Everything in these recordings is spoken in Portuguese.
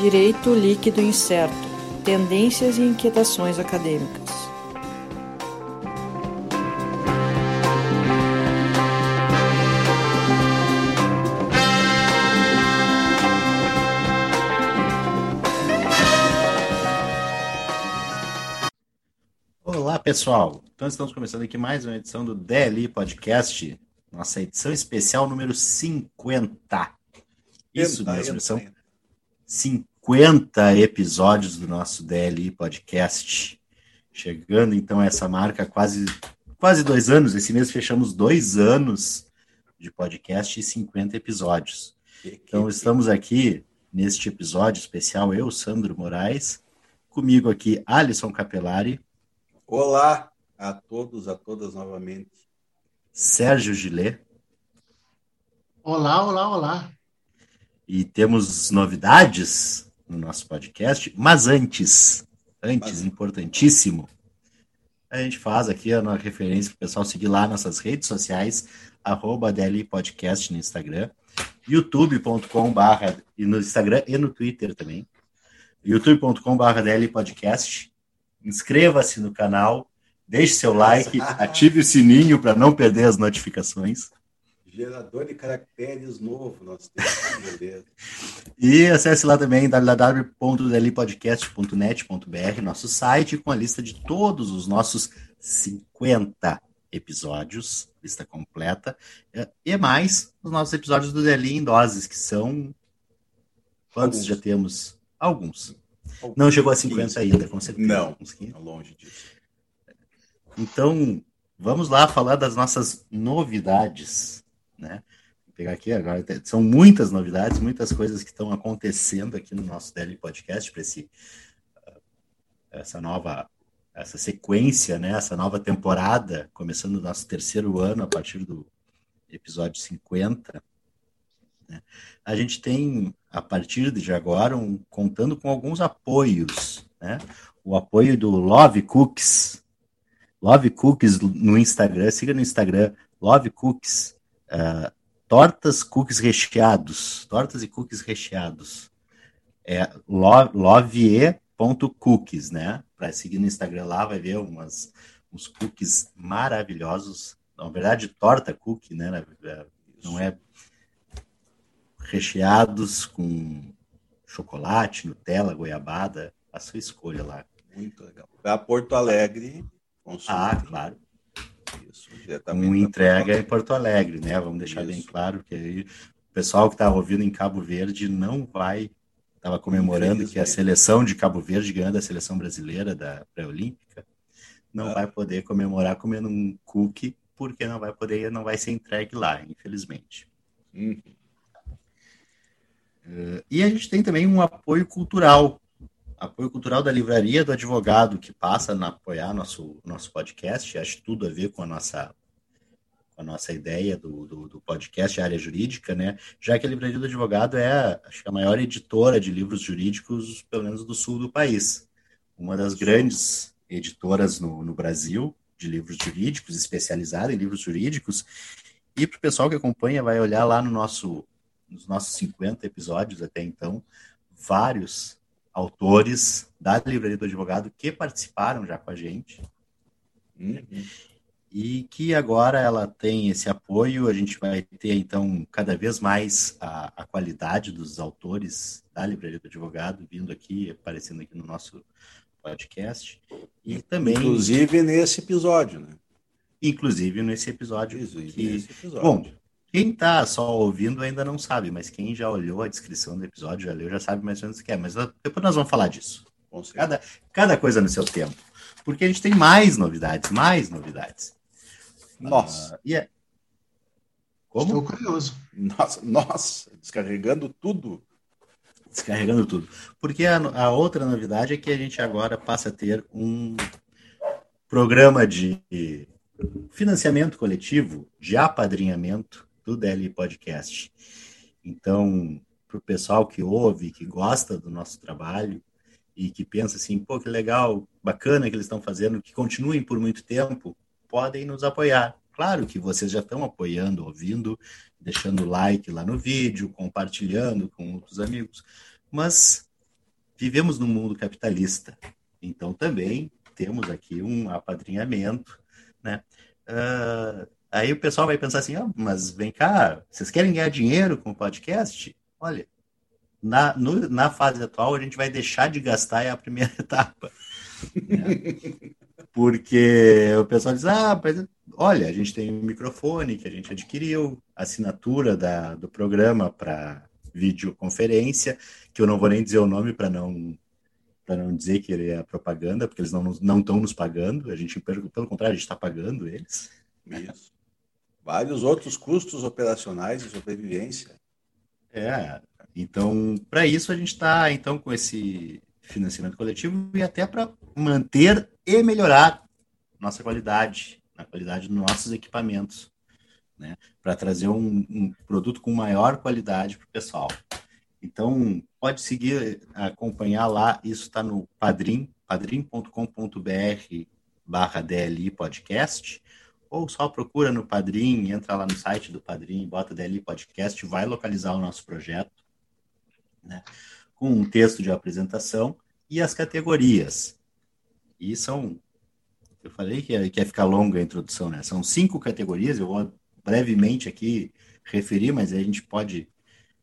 Direito líquido incerto. Tendências e inquietações acadêmicas. Pessoal. Então estamos começando aqui mais uma edição do DLI Podcast, nossa edição especial número 50. Isso mesmo, são 50 episódios do nosso DLI Podcast. Chegando então a essa marca quase quase dois anos. Esse mês fechamos dois anos de podcast e 50 episódios. Então estamos aqui neste episódio especial, eu, Sandro Moraes, comigo aqui Alisson Capelari. Olá a todos, a todas novamente. Sérgio Gillet. Olá, olá, olá. E temos novidades no nosso podcast, mas antes, antes, mas... importantíssimo, a gente faz aqui a nossa referência para o pessoal seguir lá nossas redes sociais, arroba DLI Podcast no Instagram, youtube.com barra, e no Instagram e no Twitter também, youtube.com barra DLI Podcast, inscreva-se no canal, deixe seu like, ative o sininho para não perder as notificações. Gerador de caracteres novo, nós temos, e acesse lá também www.delipodcast.net.br, nosso site, com a lista de todos os nossos 50 episódios, lista completa, e mais os nossos episódios do Deli em doses, que são. Quantos Alguns. já temos? Alguns. Não chegou a 50 15. ainda, com certeza. Não, longe disso. Então, vamos lá falar das nossas novidades né? Vou pegar aqui agora, são muitas novidades, muitas coisas que estão acontecendo aqui no nosso Daily Podcast para esse uh, essa nova essa sequência, né? Essa nova temporada, começando o nosso terceiro ano a partir do episódio 50. Né? A gente tem, a partir de agora, um, contando com alguns apoios, né? O apoio do Love Cookies, Love Cookies no Instagram, siga no Instagram, Love Cookies, Uh, tortas, cookies recheados. Tortas e cookies recheados. É lovie.cookies, né? Para seguir no Instagram lá, vai ver umas, uns cookies maravilhosos. Na verdade, torta cookie, né? Não é recheados com chocolate, Nutella, goiabada. A sua escolha lá. Muito legal. Para Porto Alegre. Ah, claro. Isso, um entrega em Porto Alegre, né? Vamos deixar Isso. bem claro que aí o pessoal que está ouvindo em Cabo Verde não vai. Estava comemorando que a seleção de Cabo Verde ganhando a seleção brasileira da pré-olímpica não ah. vai poder comemorar comendo um cookie porque não vai poder, não vai ser entregue lá, infelizmente. Uhum. Uh, e a gente tem também um apoio cultural apoio cultural da livraria do advogado que passa a apoiar nosso, nosso podcast, acho tudo a ver com a nossa, a nossa ideia do, do, do podcast, área jurídica, né? Já que a livraria do advogado é acho a maior editora de livros jurídicos, pelo menos do sul do país. Uma das grandes editoras no, no Brasil de livros jurídicos, especializada em livros jurídicos. E para o pessoal que acompanha, vai olhar lá no nosso, nos nossos 50 episódios até então, vários autores da Livraria do Advogado que participaram já com a gente. Uhum. E que agora ela tem esse apoio, a gente vai ter então cada vez mais a, a qualidade dos autores da Livraria do Advogado vindo aqui, aparecendo aqui no nosso podcast. E também. Inclusive nesse episódio, né? Inclusive nesse episódio. Inclusive que... nesse episódio. Bom, quem tá só ouvindo ainda não sabe, mas quem já olhou a descrição do episódio, já leu, já sabe mais ou menos o que é. Mas depois nós vamos falar disso. Cada, cada coisa no seu tempo. Porque a gente tem mais novidades, mais novidades. Nossa. Uh, e é... Como? Estou curioso. Nossa, nossa, descarregando tudo. Descarregando tudo. Porque a, a outra novidade é que a gente agora passa a ter um programa de financiamento coletivo, de apadrinhamento, do DL Podcast. Então, para o pessoal que ouve, que gosta do nosso trabalho e que pensa assim, pô, que legal, bacana que eles estão fazendo, que continuem por muito tempo, podem nos apoiar. Claro que vocês já estão apoiando, ouvindo, deixando like lá no vídeo, compartilhando com outros amigos, mas vivemos num mundo capitalista, então também temos aqui um apadrinhamento, né? Uh, aí o pessoal vai pensar assim, oh, mas vem cá, vocês querem ganhar dinheiro com o podcast? Olha, na, no, na fase atual a gente vai deixar de gastar é a primeira etapa. Né? Porque o pessoal diz, ah, mas, olha, a gente tem um microfone que a gente adquiriu, assinatura da, do programa para videoconferência, que eu não vou nem dizer o nome para não para não dizer que ele é propaganda, porque eles não não estão nos pagando, a gente pelo contrário, a gente está pagando eles. Isso. Vários outros custos operacionais de sobrevivência. É, então, para isso a gente está então com esse financiamento coletivo e até para manter e melhorar nossa qualidade, a qualidade dos nossos equipamentos, né? Para trazer um, um, produto com maior qualidade para o pessoal. Então, pode seguir, acompanhar lá, isso está no Padrim, padrim.com.br barra DLI Podcast, ou só procura no Padrim, entra lá no site do Padrim, bota DLI Podcast, vai localizar o nosso projeto, né? com um texto de apresentação e as categorias. E são, eu falei que ia, ficar longa a introdução, né? São cinco categorias, eu vou brevemente aqui referir, mas a gente pode,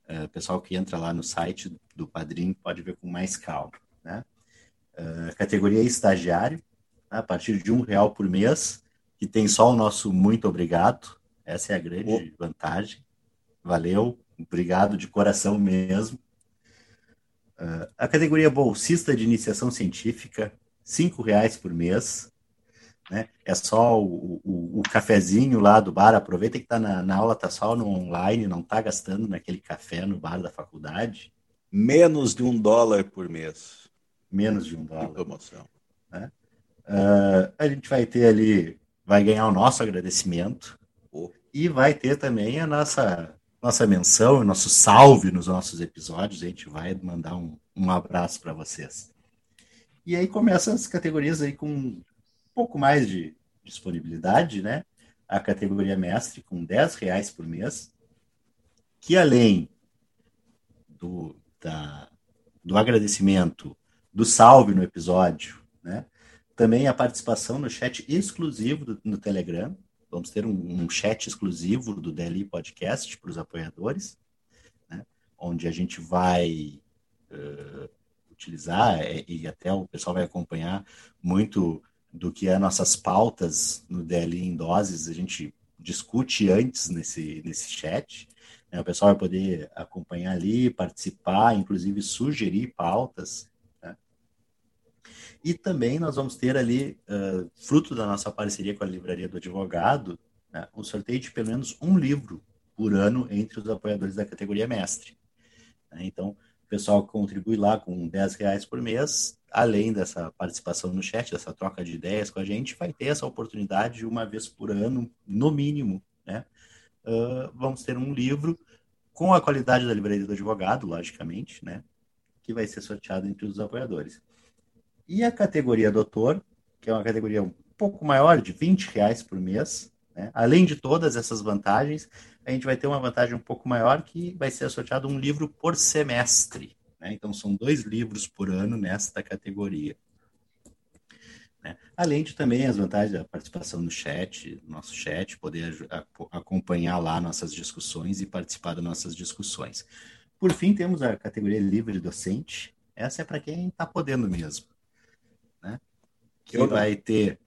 uh, pessoal que entra lá no site do Padrim pode ver com mais calma, né? Uh, categoria estagiário, tá? a partir de um real por mês, que tem só o nosso muito obrigado, essa é a grande oh. vantagem. Valeu, obrigado de coração mesmo. Uh, a categoria bolsista de iniciação científica, cinco reais por mês. Né? É só o, o, o, cafezinho lá do bar. Aproveita que está na, na, aula, está só no online, não está gastando naquele café no bar da faculdade. Menos de um dólar por mês. Menos de um dólar. promoção. Né? Uh, a gente vai ter ali, vai ganhar o nosso agradecimento e vai ter também a nossa nossa menção, nosso salve nos nossos episódios. A gente vai mandar um, um abraço para vocês. E aí começam as categorias aí com um pouco mais de disponibilidade, né? A categoria mestre com 10 reais por mês, que além do, da, do agradecimento, do salve no episódio, né? Também a participação no chat exclusivo do, no Telegram, Vamos ter um, um chat exclusivo do DLI Podcast para os apoiadores, né? onde a gente vai uh, utilizar é, e até o pessoal vai acompanhar muito do que é nossas pautas no DLI em doses. A gente discute antes nesse, nesse chat. Né? O pessoal vai poder acompanhar ali, participar, inclusive sugerir pautas e também nós vamos ter ali, uh, fruto da nossa parceria com a Livraria do Advogado, né, um sorteio de pelo menos um livro por ano entre os apoiadores da categoria mestre. Né? Então, o pessoal contribui lá com 10 reais por mês, além dessa participação no chat, dessa troca de ideias com a gente, vai ter essa oportunidade de uma vez por ano, no mínimo, né? Uh, vamos ter um livro com a qualidade da livraria do advogado, logicamente, né? Que vai ser sorteado entre os apoiadores. E a categoria doutor, que é uma categoria um pouco maior, de 20 reais por mês, né? além de todas essas vantagens, a gente vai ter uma vantagem um pouco maior que vai ser sorteado um livro por semestre. Né? Então, são dois livros por ano nesta categoria. Né? Além de também as vantagens da participação no chat, nosso chat, poder acompanhar lá nossas discussões e participar das nossas discussões. Por fim, temos a categoria livre docente. Essa é para quem está podendo mesmo que vai ter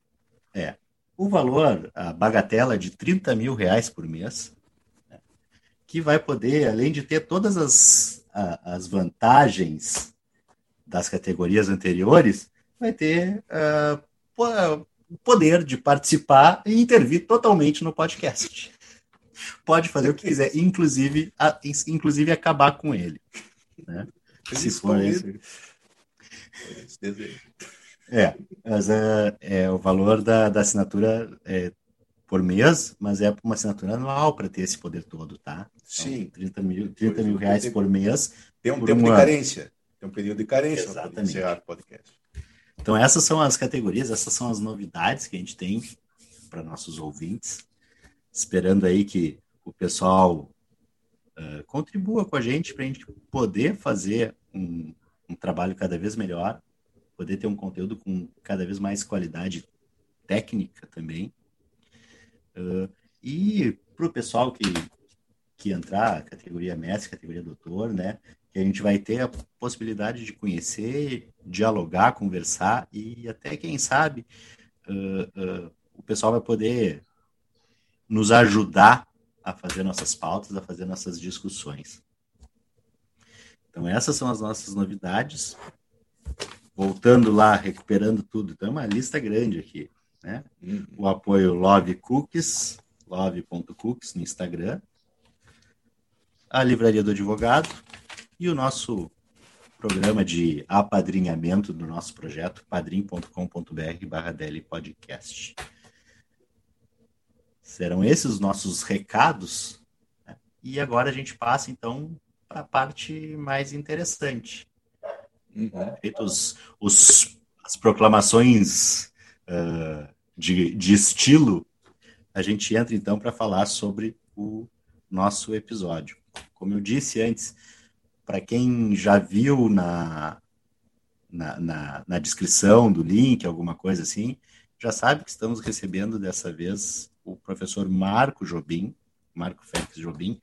é, o valor, a bagatela de 30 mil reais por mês, né, que vai poder, além de ter todas as, a, as vantagens das categorias anteriores, vai ter uh, o poder de participar e intervir totalmente no podcast. Pode fazer o que quiser, inclusive, a, inclusive acabar com ele. Né? Se for esse. esse desejo. É, mas é, é, o valor da, da assinatura é por mês, mas é uma assinatura anual para ter esse poder todo, tá? Então, Sim. 30 mil, 30 mil reais por mês. Tem um tempo um de carência. Tem um período de carência para encerrar o podcast. Então, essas são as categorias, essas são as novidades que a gente tem para nossos ouvintes. Esperando aí que o pessoal uh, contribua com a gente para a gente poder fazer um, um trabalho cada vez melhor, poder ter um conteúdo com cada vez mais qualidade técnica também. Uh, e para o pessoal que, que entrar, categoria mestre, categoria doutor, né? Que a gente vai ter a possibilidade de conhecer, dialogar, conversar e até, quem sabe, uh, uh, o pessoal vai poder nos ajudar a fazer nossas pautas, a fazer nossas discussões. Então, essas são as nossas novidades. Voltando lá, recuperando tudo. Então, é uma lista grande aqui. Né? Uhum. O apoio Love Cookies, love.cookies no Instagram. A Livraria do Advogado e o nosso programa de apadrinhamento do nosso projeto, padrim.com.br barra podcast. Serão esses os nossos recados. Né? E agora a gente passa, então, para a parte mais interessante. Uhum. Feitos os, as proclamações uh, de, de estilo, a gente entra, então, para falar sobre o nosso episódio. Como eu disse antes, para quem já viu na, na, na, na, descrição do link, alguma coisa assim, já sabe que estamos recebendo dessa vez o professor Marco Jobim, Marco Félix Jobim,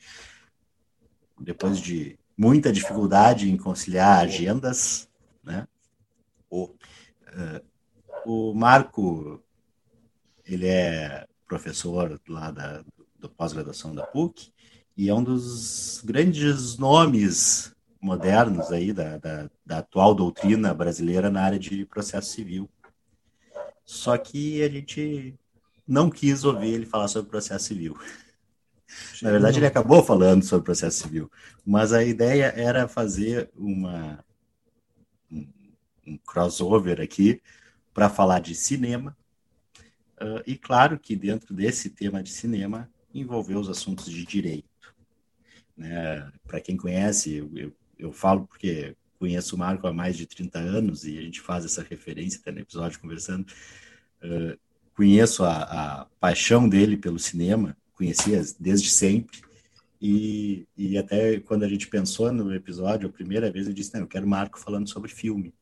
depois de muita dificuldade em conciliar agendas, né? O, uh, o Marco, ele é professor lá da, da pós-graduação da PUC e é um dos grandes nomes modernos aí da, da, da, atual doutrina brasileira na área de processo civil. Só que a gente não quis ouvir ele falar sobre processo civil. Na verdade, ele acabou falando sobre processo civil, mas a ideia era fazer uma, um, um crossover aqui para falar de cinema. Uh, e claro que dentro desse tema de cinema envolveu os assuntos de direito. Né? Para quem conhece, eu, eu, eu, falo porque conheço o Marco há mais de 30 anos e a gente faz essa referência até no episódio conversando. Uh, conheço a, a paixão dele pelo cinema, conhecia desde sempre. E, e até quando a gente pensou no episódio, a primeira vez eu disse, não, eu quero Marco falando sobre filme.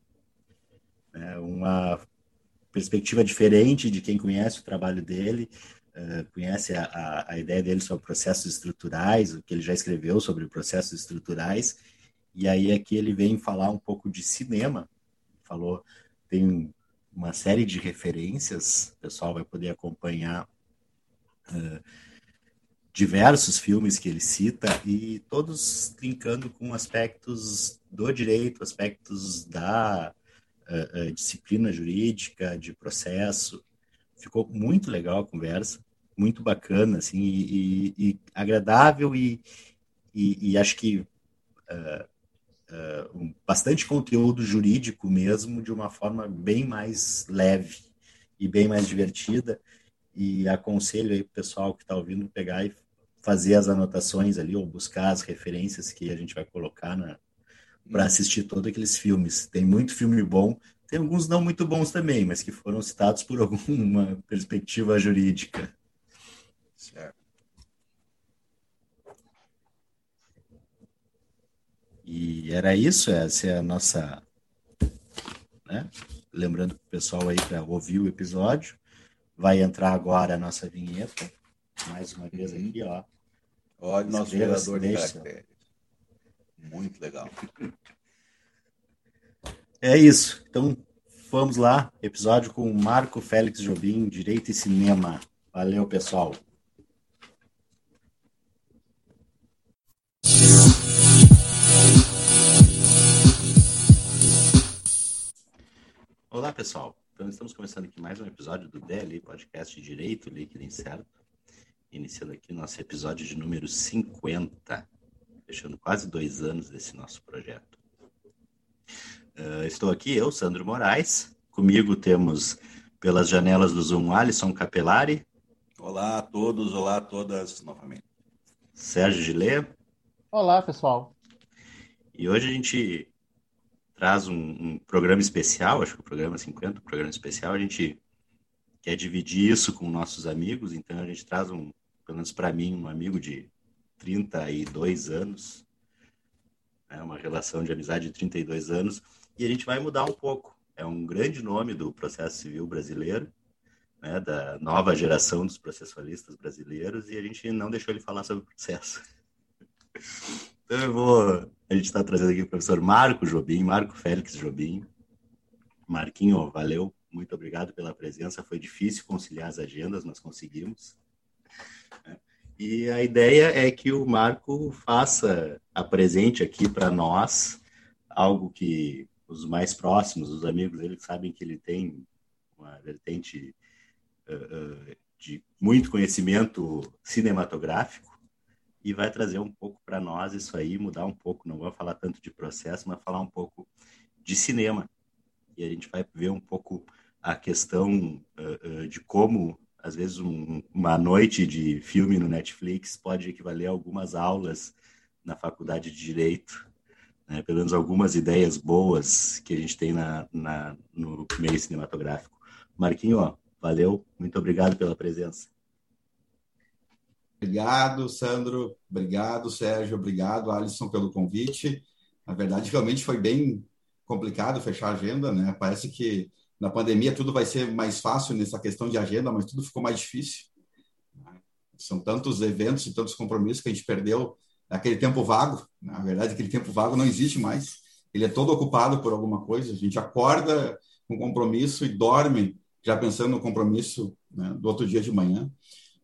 É uma perspectiva diferente de quem conhece o trabalho dele, uh, conhece a, a, a, ideia dele sobre processos estruturais, o que ele já escreveu sobre processos estruturais, e aí aqui ele vem falar um pouco de cinema, falou, tem uma série de referências, o pessoal vai poder acompanhar uh, diversos filmes que ele cita e todos linkando com aspectos do direito, aspectos da uh, disciplina jurídica, de processo. Ficou muito legal a conversa, muito bacana, assim, e, e, e agradável e, e, acho que uh, um, bastante conteúdo jurídico mesmo, de uma forma bem mais leve e bem mais divertida. E aconselho aí o pessoal que está ouvindo pegar e fazer as anotações ali, ou buscar as referências que a gente vai colocar na para hum. assistir todos aqueles filmes. Tem muito filme bom, tem alguns não muito bons também, mas que foram citados por alguma perspectiva jurídica. Certo. E era isso, essa é a nossa. Né? Lembrando para o pessoal aí para ouvir o episódio. Vai entrar agora a nossa vinheta. Mais uma vez uhum. aqui, ó. Olha o nosso gerador de caracteres. Muito legal. É isso. Então, vamos lá. Episódio com Marco Félix Jobim, Direito e Cinema. Valeu, pessoal. Olá, pessoal. Então, estamos começando aqui mais um episódio do DLI Podcast Direito Líquido Incerto. Iniciando aqui nosso episódio de número 50, fechando quase dois anos desse nosso projeto. Uh, estou aqui, eu, Sandro Moraes. Comigo temos, pelas janelas do Zoom, Alisson Capelari. Olá a todos, olá a todas novamente. Sérgio Gilê. Olá, pessoal. E hoje a gente traz um, um, programa especial, acho que o programa 50, o programa especial, a gente quer dividir isso com nossos amigos, então a gente traz um, pelo menos para mim, um amigo de 32 anos, né, uma relação de amizade de 32 anos, e a gente vai mudar um pouco. É um grande nome do processo civil brasileiro, né, da nova geração dos processualistas brasileiros, e a gente não deixou ele falar sobre o processo. Então eu vou. A gente está trazendo aqui o professor Marco Jobim, Marco Félix Jobim. Marquinho, valeu, muito obrigado pela presença. Foi difícil conciliar as agendas, mas conseguimos. E a ideia é que o Marco faça, apresente aqui para nós algo que os mais próximos, os amigos dele, sabem que ele tem uma vertente uh, uh, de muito conhecimento cinematográfico e vai trazer um pouco para nós isso aí, mudar um pouco, não vou falar tanto de processo, mas falar um pouco de cinema. E a gente vai ver um pouco a questão uh, de como às vezes um, uma noite de filme no Netflix pode equivaler a algumas aulas na faculdade de direito, né? pelo menos algumas ideias boas que a gente tem na, na no meio cinematográfico. Marquinho, ó, valeu, muito obrigado pela presença. Obrigado, Sandro. Obrigado, Sérgio. Obrigado, Alisson, pelo convite. Na verdade, realmente foi bem complicado fechar a agenda, né? Parece que na pandemia tudo vai ser mais fácil nessa questão de agenda, mas tudo ficou mais difícil. São tantos eventos e tantos compromissos que a gente perdeu aquele tempo vago. Na verdade, aquele tempo vago não existe mais. Ele é todo ocupado por alguma coisa. A gente acorda com compromisso e dorme já pensando no compromisso né, do outro dia de manhã.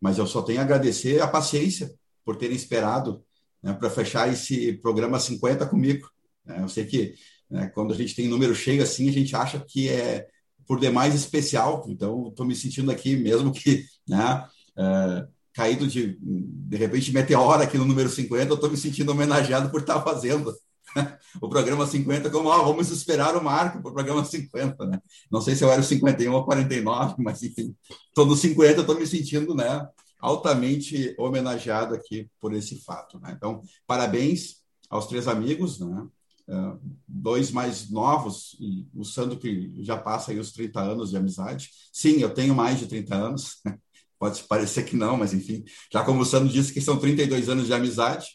Mas eu só tenho a agradecer a paciência por terem esperado né, para fechar esse programa 50 comigo. Né? Eu sei que né, quando a gente tem número cheio assim, a gente acha que é por demais especial. Então, estou me sentindo aqui, mesmo que né, é, caído de, de repente, meteora aqui no número 50, eu estou me sentindo homenageado por estar tá fazendo o programa 50 como, ó, vamos esperar o marco para o programa 50, né? Não sei se eu era o 51 ou 49, mas enfim, estou no 50, estou me sentindo, né, altamente homenageado aqui por esse fato, né? Então, parabéns aos três amigos, né? Dois mais novos, e o Sandro que já passa aí os 30 anos de amizade. Sim, eu tenho mais de 30 anos, pode parecer que não, mas enfim, já como o Sandro disse que são 32 anos de amizade,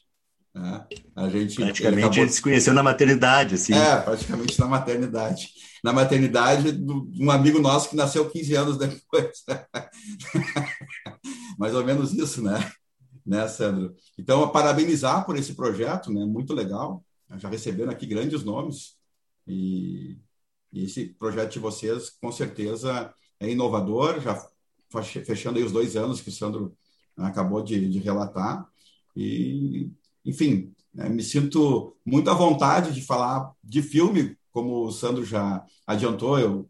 né? a gente... Praticamente acabou... se conheceu na maternidade, assim. É, praticamente na maternidade. Na maternidade de um amigo nosso que nasceu 15 anos depois. mais ou menos isso, né? Né, Sandro? Então, parabenizar por esse projeto, né? Muito legal já receberam aqui grandes nomes. E, e, esse projeto de vocês com certeza é inovador, já fechando aí os dois anos que o Sandro acabou de, de relatar. E enfim, né, me sinto muito à vontade de falar de filme, como o Sandro já adiantou, eu,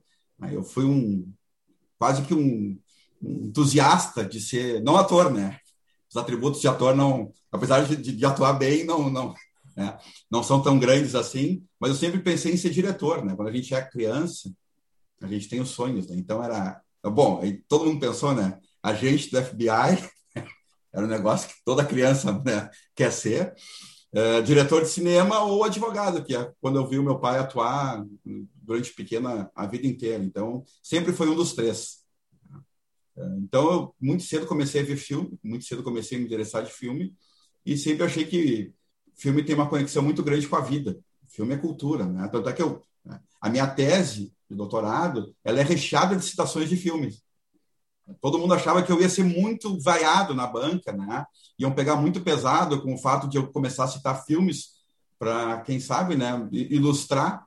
eu fui um quase que um, um entusiasta de ser, não ator, né? Os atributos de ator não, apesar de, de, atuar bem, não, não, né? Não são tão grandes assim, mas eu sempre pensei em ser diretor, né? Quando a gente é criança, a gente tem os sonhos, né? Então era bom. Todo mundo pensou, né? Agente do FBI era um negócio que toda criança né, quer ser. É, diretor de cinema ou advogado, que é quando eu vi o meu pai atuar durante pequena a vida inteira. Então sempre foi um dos três. É, então eu muito cedo comecei a ver filme, muito cedo comecei a me interessar de filme e sempre achei que filme tem uma conexão muito grande com a vida. Filme é cultura, né? Tanto é que eu, né, a minha tese de doutorado, ela é recheada de citações de filmes. Todo mundo achava que eu ia ser muito vaiado na banca, né? Iam pegar muito pesado com o fato de eu começar a citar filmes para, quem sabe, né, ilustrar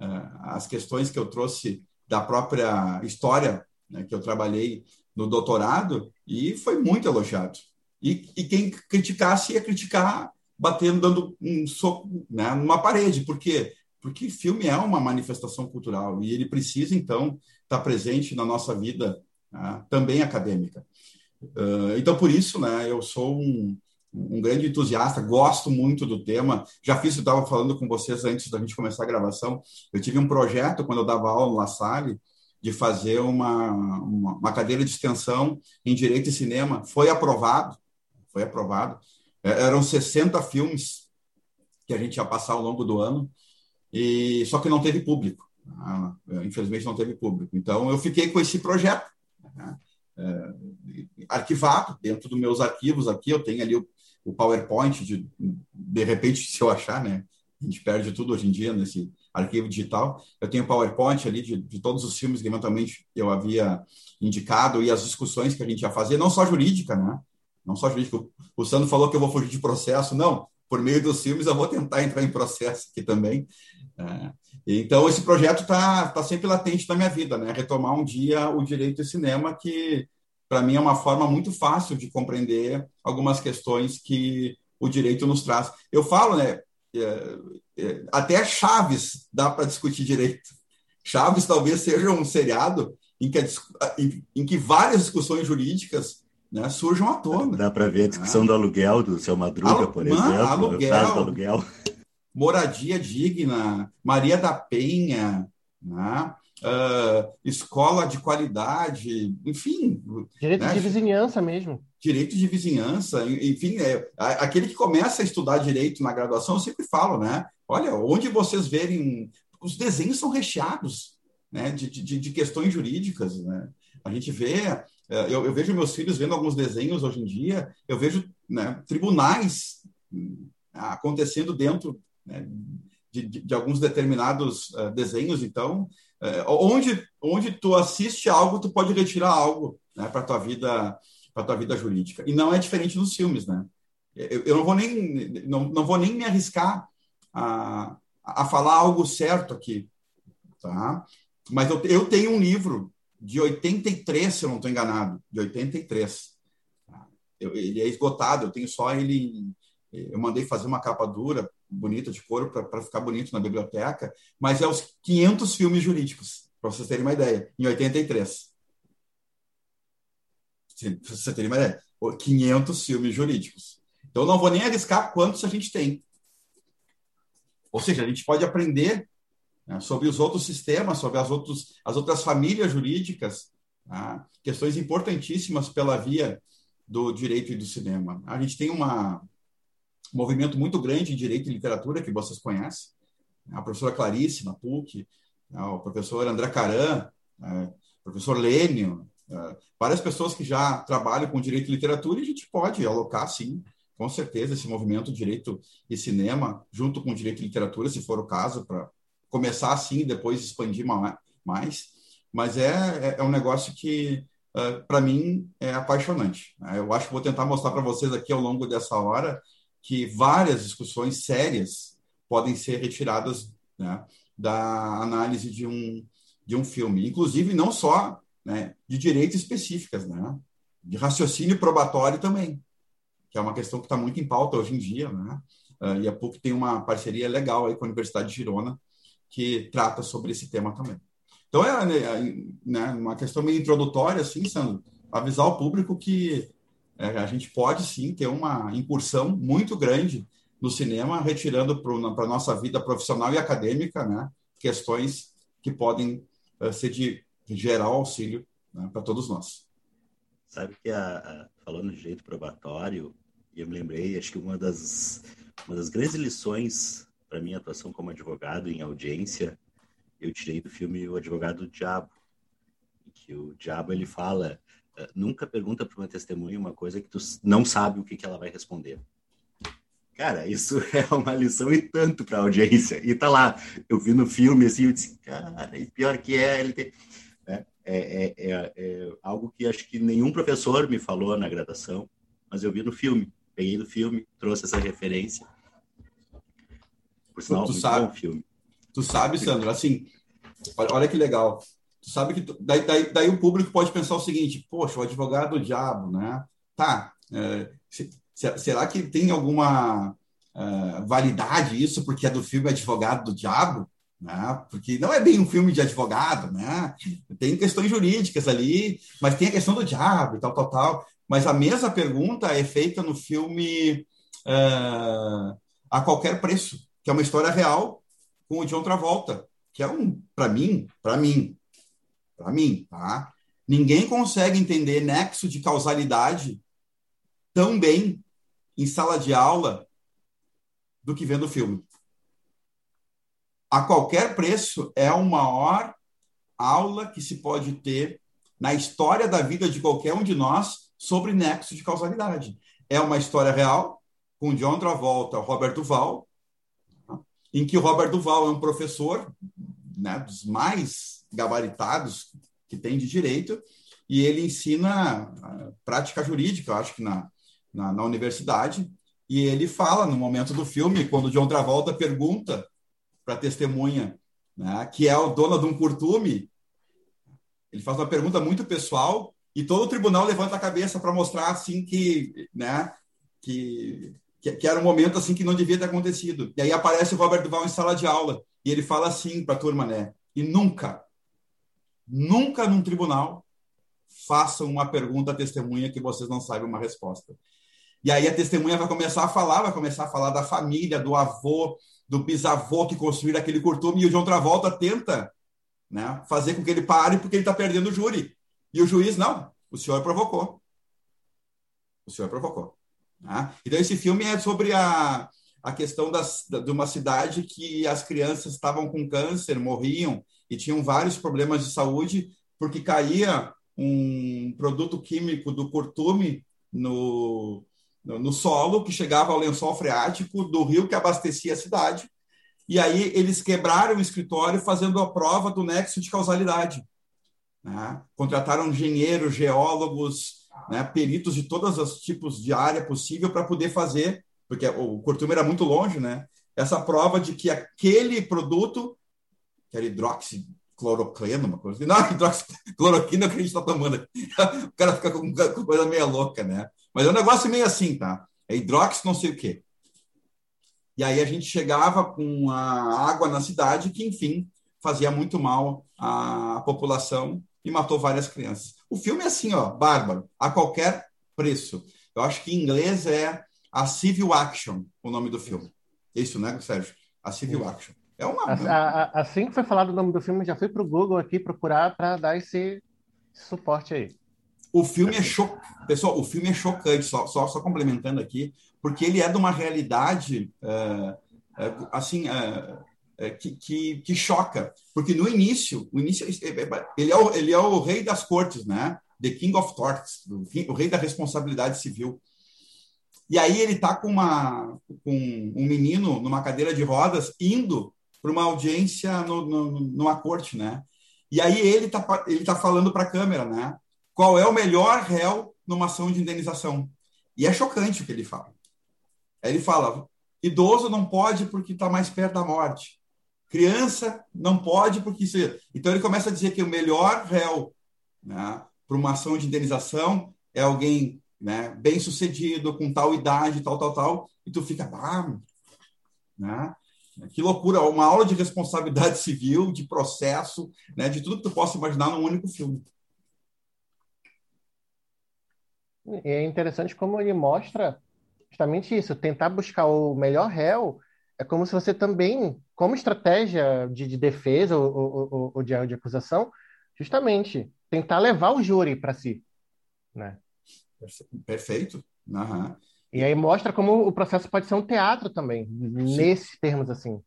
uh, as questões que eu trouxe da própria história né, que eu trabalhei no doutorado e foi muito elogiado. E, e quem criticasse ia criticar batendo, dando um soco né, numa parede. Por quê? Porque filme é uma manifestação cultural e ele precisa, então, estar presente na nossa vida né, também acadêmica. Uh, então, por isso, né, eu sou um, um grande entusiasta, gosto muito do tema. Já fiz, eu estava falando com vocês antes da gente começar a gravação. Eu tive um projeto, quando eu dava aula no La Salle, de fazer uma, uma, uma cadeira de extensão em Direito e Cinema. Foi aprovado, foi aprovado. É, eram 60 filmes que a gente ia passar ao longo do ano. e só que não teve público. Ah, infelizmente não teve público. Então eu fiquei com esse projeto né? é, arquivado dentro dos meus arquivos aqui. Eu tenho ali o, o PowerPoint de de repente se eu achar, né? A gente perde tudo hoje em dia nesse arquivo digital. Eu tenho PowerPoint ali de, de todos os filmes que eventualmente eu havia indicado e as discussões que a gente ia fazer, não só jurídica, né? Não só jurídica. O Sandro falou que eu vou fugir de processo. Não, por meio dos filmes eu vou tentar entrar em processo aqui também. É, então, esse projeto está tá sempre latente na minha vida, né? Retomar um dia o direito de cinema, que para mim é uma forma muito fácil de compreender algumas questões que o direito nos traz. Eu falo, né? É, é, até Chaves dá para discutir direito. Chaves talvez seja um seriado em que, em que várias discussões jurídicas né, surjam à tona. Dá para ver a discussão ah. do aluguel do seu Madruga, por exemplo. Aluguel, aluguel. Moradia digna, Maria da Penha, né? Uh, escola de qualidade, enfim. Direito né? de vizinhança mesmo. Direito de vizinhança, enfim, é, aquele que começa a estudar direito na graduação, eu sempre falo, né? Olha, onde vocês verem, os desenhos são recheados né? de, de, de questões jurídicas, né? A gente vê, eu, eu, vejo meus filhos vendo alguns desenhos hoje em dia, eu vejo né, tribunais hum, acontecendo dentro né, de, de, de, alguns determinados uh, desenhos. Então, uh, onde, onde tu assiste algo, tu pode retirar algo né, para tua vida para tua vida jurídica. E não é diferente nos filmes, né? Eu, eu não vou nem não, não vou nem me arriscar a, a falar algo certo aqui, tá? Mas eu, eu tenho um livro de 83, se eu não estou enganado, de 83. Tá? Eu, ele é esgotado, eu tenho só ele. Eu mandei fazer uma capa dura bonita de couro para ficar bonito na biblioteca, mas é os 500 filmes jurídicos, para vocês terem uma ideia, em 83. Para vocês terem uma ideia, 500 filmes jurídicos. Então, não vou nem arriscar quantos a gente tem. Ou seja, a gente pode aprender né, sobre os outros sistemas, sobre as, outros, as outras famílias jurídicas, tá? questões importantíssimas pela via do direito e do cinema. A gente tem uma, um movimento muito grande em direito e literatura, que vocês conhecem, a professora Clarice, na PUC, né, o professor André Caran, né, o professor Lênio, né, várias pessoas que já trabalham com direito e literatura, e a gente pode alocar, sim, com certeza, esse movimento direito e cinema, junto com direito e literatura, se for o caso, para começar assim depois expandir mais. Mas é, é, é um negócio que, uh, para mim, é apaixonante. Eu acho que vou tentar mostrar para vocês aqui ao longo dessa hora que várias discussões sérias podem ser retiradas né, da análise de um, de um filme, inclusive não só né, de direitos específicas, né, de raciocínio probatório também, que é uma questão que está muito em pauta hoje em dia, né, uh, e a PUC tem uma parceria legal aí com a Universidade de Girona, que trata sobre esse tema também. Então, é né, né uma questão meio introdutória, assim, Sandro, avisar o público que é, a gente pode sim ter uma incursão muito grande no cinema, retirando para a nossa vida profissional e acadêmica né, questões que podem uh, ser de, geral auxílio né, para todos nós. Sabe que, a, a, falando de direito probatório, eu me lembrei, acho que uma das, uma das grandes lições para minha atuação como advogado em audiência, eu tirei do filme O Advogado do Diabo, que o diabo ele fala eh, nunca pergunta para uma testemunha uma coisa que tu não sabe o que, que ela vai responder. Cara, isso é uma lição e tanto para a audiência. E tá lá, eu vi no filme assim, eu disse, cara, e pior que é, ele tem... É, é, é, é, algo que acho que nenhum professor me falou na graduação, mas eu vi no filme. Peguei do filme, trouxe essa referência. Por sinal, tu sabe, filme. Tu sabe, Sandro, assim, olha, olha que legal sabe que daí, daí, daí, o público pode pensar o seguinte: poxa, o advogado do diabo, né? Tá. É, se, se, será que tem alguma uh, validade isso porque é do filme Advogado do Diabo? Né? Porque não é bem um filme de advogado, né? Tem questões jurídicas ali, mas tem a questão do diabo e tal, tal, tal. Mas a mesma pergunta é feita no filme uh, A Qualquer Preço, que é uma história real com o John Travolta, que é um, para mim, para mim, para mim, tá? Ninguém consegue entender nexo de causalidade tão bem em sala de aula do que vendo o filme. a qualquer preço é a maior aula que se pode ter na história da vida de qualquer um de nós sobre nexo de causalidade. É uma história real, com John Travolta, Robert Duval, em que o Robert Duval é um professor né, dos mais gabaritados que tem de direito, e ele ensina prática jurídica, eu acho que na, na, na universidade, e ele fala no momento do filme, quando John Travolta pergunta para a testemunha, né, que é o dona de um curtume, ele faz uma pergunta muito pessoal e todo o tribunal levanta a cabeça para mostrar assim que, né, que, que, que, era um momento assim que não devia ter acontecido. E aí aparece o Robert Duval em sala de aula e ele fala assim para a turma, né? E nunca, nunca num tribunal façam uma pergunta à testemunha que vocês não saibam uma resposta. E aí a testemunha vai começar a falar, vai começar a falar da família, do avô, do bisavô que construíram aquele curtume, e o John Travolta tenta né, fazer com que ele pare porque ele está perdendo o júri. E o juiz, não, o senhor provocou. O senhor provocou. Né? Então, esse filme é sobre a, a questão das, de uma cidade que as crianças estavam com câncer, morriam e tinham vários problemas de saúde porque caía um produto químico do curtume no, no, no solo que chegava ao lençol freático do rio que abastecia a cidade. E aí eles quebraram o escritório fazendo a prova do nexo de causalidade. Né? Contrataram engenheiros, geólogos, né? peritos de todos os tipos de área possível para poder fazer, porque o curtume era muito longe, né? essa prova de que aquele produto, que era hidroxicloroquina, uma coisa assim, não, hidroxicloroquina que a gente está tomando, o cara fica com, com coisa meio louca, né? Mas é um negócio meio assim, tá? É hidróxido não sei o quê. E aí a gente chegava com a água na cidade, que, enfim, fazia muito mal à população e matou várias crianças. O filme é assim, ó, bárbaro, a qualquer preço. Eu acho que em inglês é a Civil Action, o nome do filme. Isso, né, Sérgio? A Civil Action. É uma. assim que foi falado o nome do filme, já fui para o Google aqui procurar para dar esse suporte aí. O filme é chocante. Pessoal, o filme é chocante, só, só, só, complementando aqui, porque ele é de uma realidade uh, uh, assim uh, que, que, que, choca. Porque no início, o início ele, é o, ele é o rei das cortes, né? The King of Torts, o, rei da responsabilidade civil. E aí ele está com, uma, com um menino numa cadeira de rodas indo para uma audiência no, no, numa corte, né? E aí ele está ele tá falando para a câmera, né? qual é o melhor réu numa ação de indenização. E é chocante o que ele fala. Ele fala: idoso não pode porque está mais perto da morte. Criança não pode porque isso. Então ele começa a dizer que o melhor réu né, para uma ação de indenização é alguém né, bem sucedido, com tal idade, tal, tal, tal. E tu fica, ah, né? Que loucura! Uma aula de responsabilidade civil, de processo, né, de tudo que tu possa imaginar num único filme. é interessante como ele mostra justamente isso, tentar buscar o melhor réu é como se você também, como estratégia de, de defesa ou, ou, ou, de, de acusação, justamente tentar levar o júri para si, né? Perfeito. Uhum. E aí mostra como o processo pode ser um teatro também, Sim. nesses termos assim.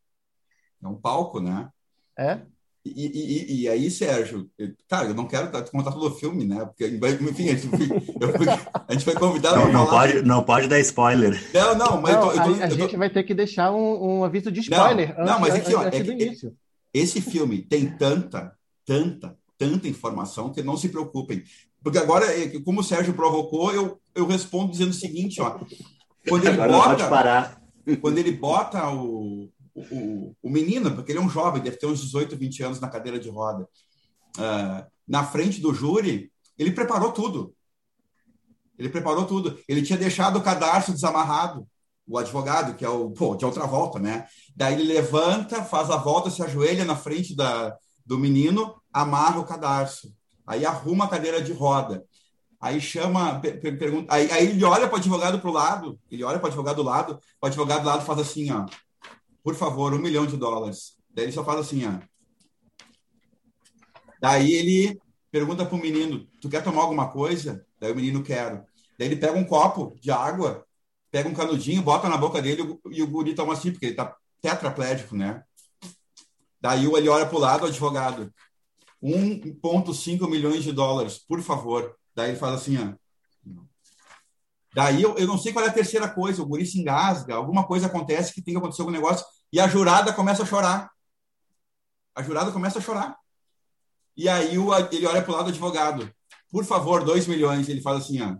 É um palco, né? É. E, e, e, aí, Sérgio, cara, eu não quero contar todo o filme, né? Porque, enfim, a gente foi, a gente foi convidado não, não pode Não pode dar spoiler. Não, não, mas não, eu tô, eu tô, a, a tô... gente vai ter que deixar um, um aviso de spoiler não, antes, não, mas aqui, ó, antes é, início. Esse filme tem tanta, tanta, tanta informação que não se preocupem. Porque agora, é, como o Sérgio provocou, eu, eu respondo dizendo o seguinte, ó. Quando ele agora bota, parar. Quando ele bota o, o, o, menino, porque ele é um jovem, deve ter uns 18, 20 anos na cadeira de roda, uh, na frente do júri, ele preparou tudo. Ele preparou tudo. Ele tinha deixado o cadarço desamarrado, o advogado, que é o, pô, de outra volta, né? Daí ele levanta, faz a volta, se ajoelha na frente da, do menino, amarra o cadarço. Aí arruma a cadeira de roda. Aí chama, per, pergunta, aí, aí ele olha para o advogado para o lado, ele olha para o advogado do lado, o advogado do lado faz assim, ó por favor, um milhão de dólares. Daí ele só fala assim, ó. Daí ele pergunta para o menino, tu quer tomar alguma coisa? Daí o menino, quero. Daí ele pega um copo de água, pega um canudinho, bota na boca dele e o guri toma assim, porque ele tá tetraplégico, né? Daí ele olha para o lado, o advogado. 1,5 milhões de dólares, por favor. Daí ele fala assim, ó. Daí eu, eu não sei qual é a terceira coisa, o guri se engasga, alguma coisa acontece que tem que acontecer algum negócio, e a jurada começa a chorar. A jurada começa a chorar. E aí o, ele olha para o lado do advogado. Por favor, 2 milhões. Ele fala assim, ó.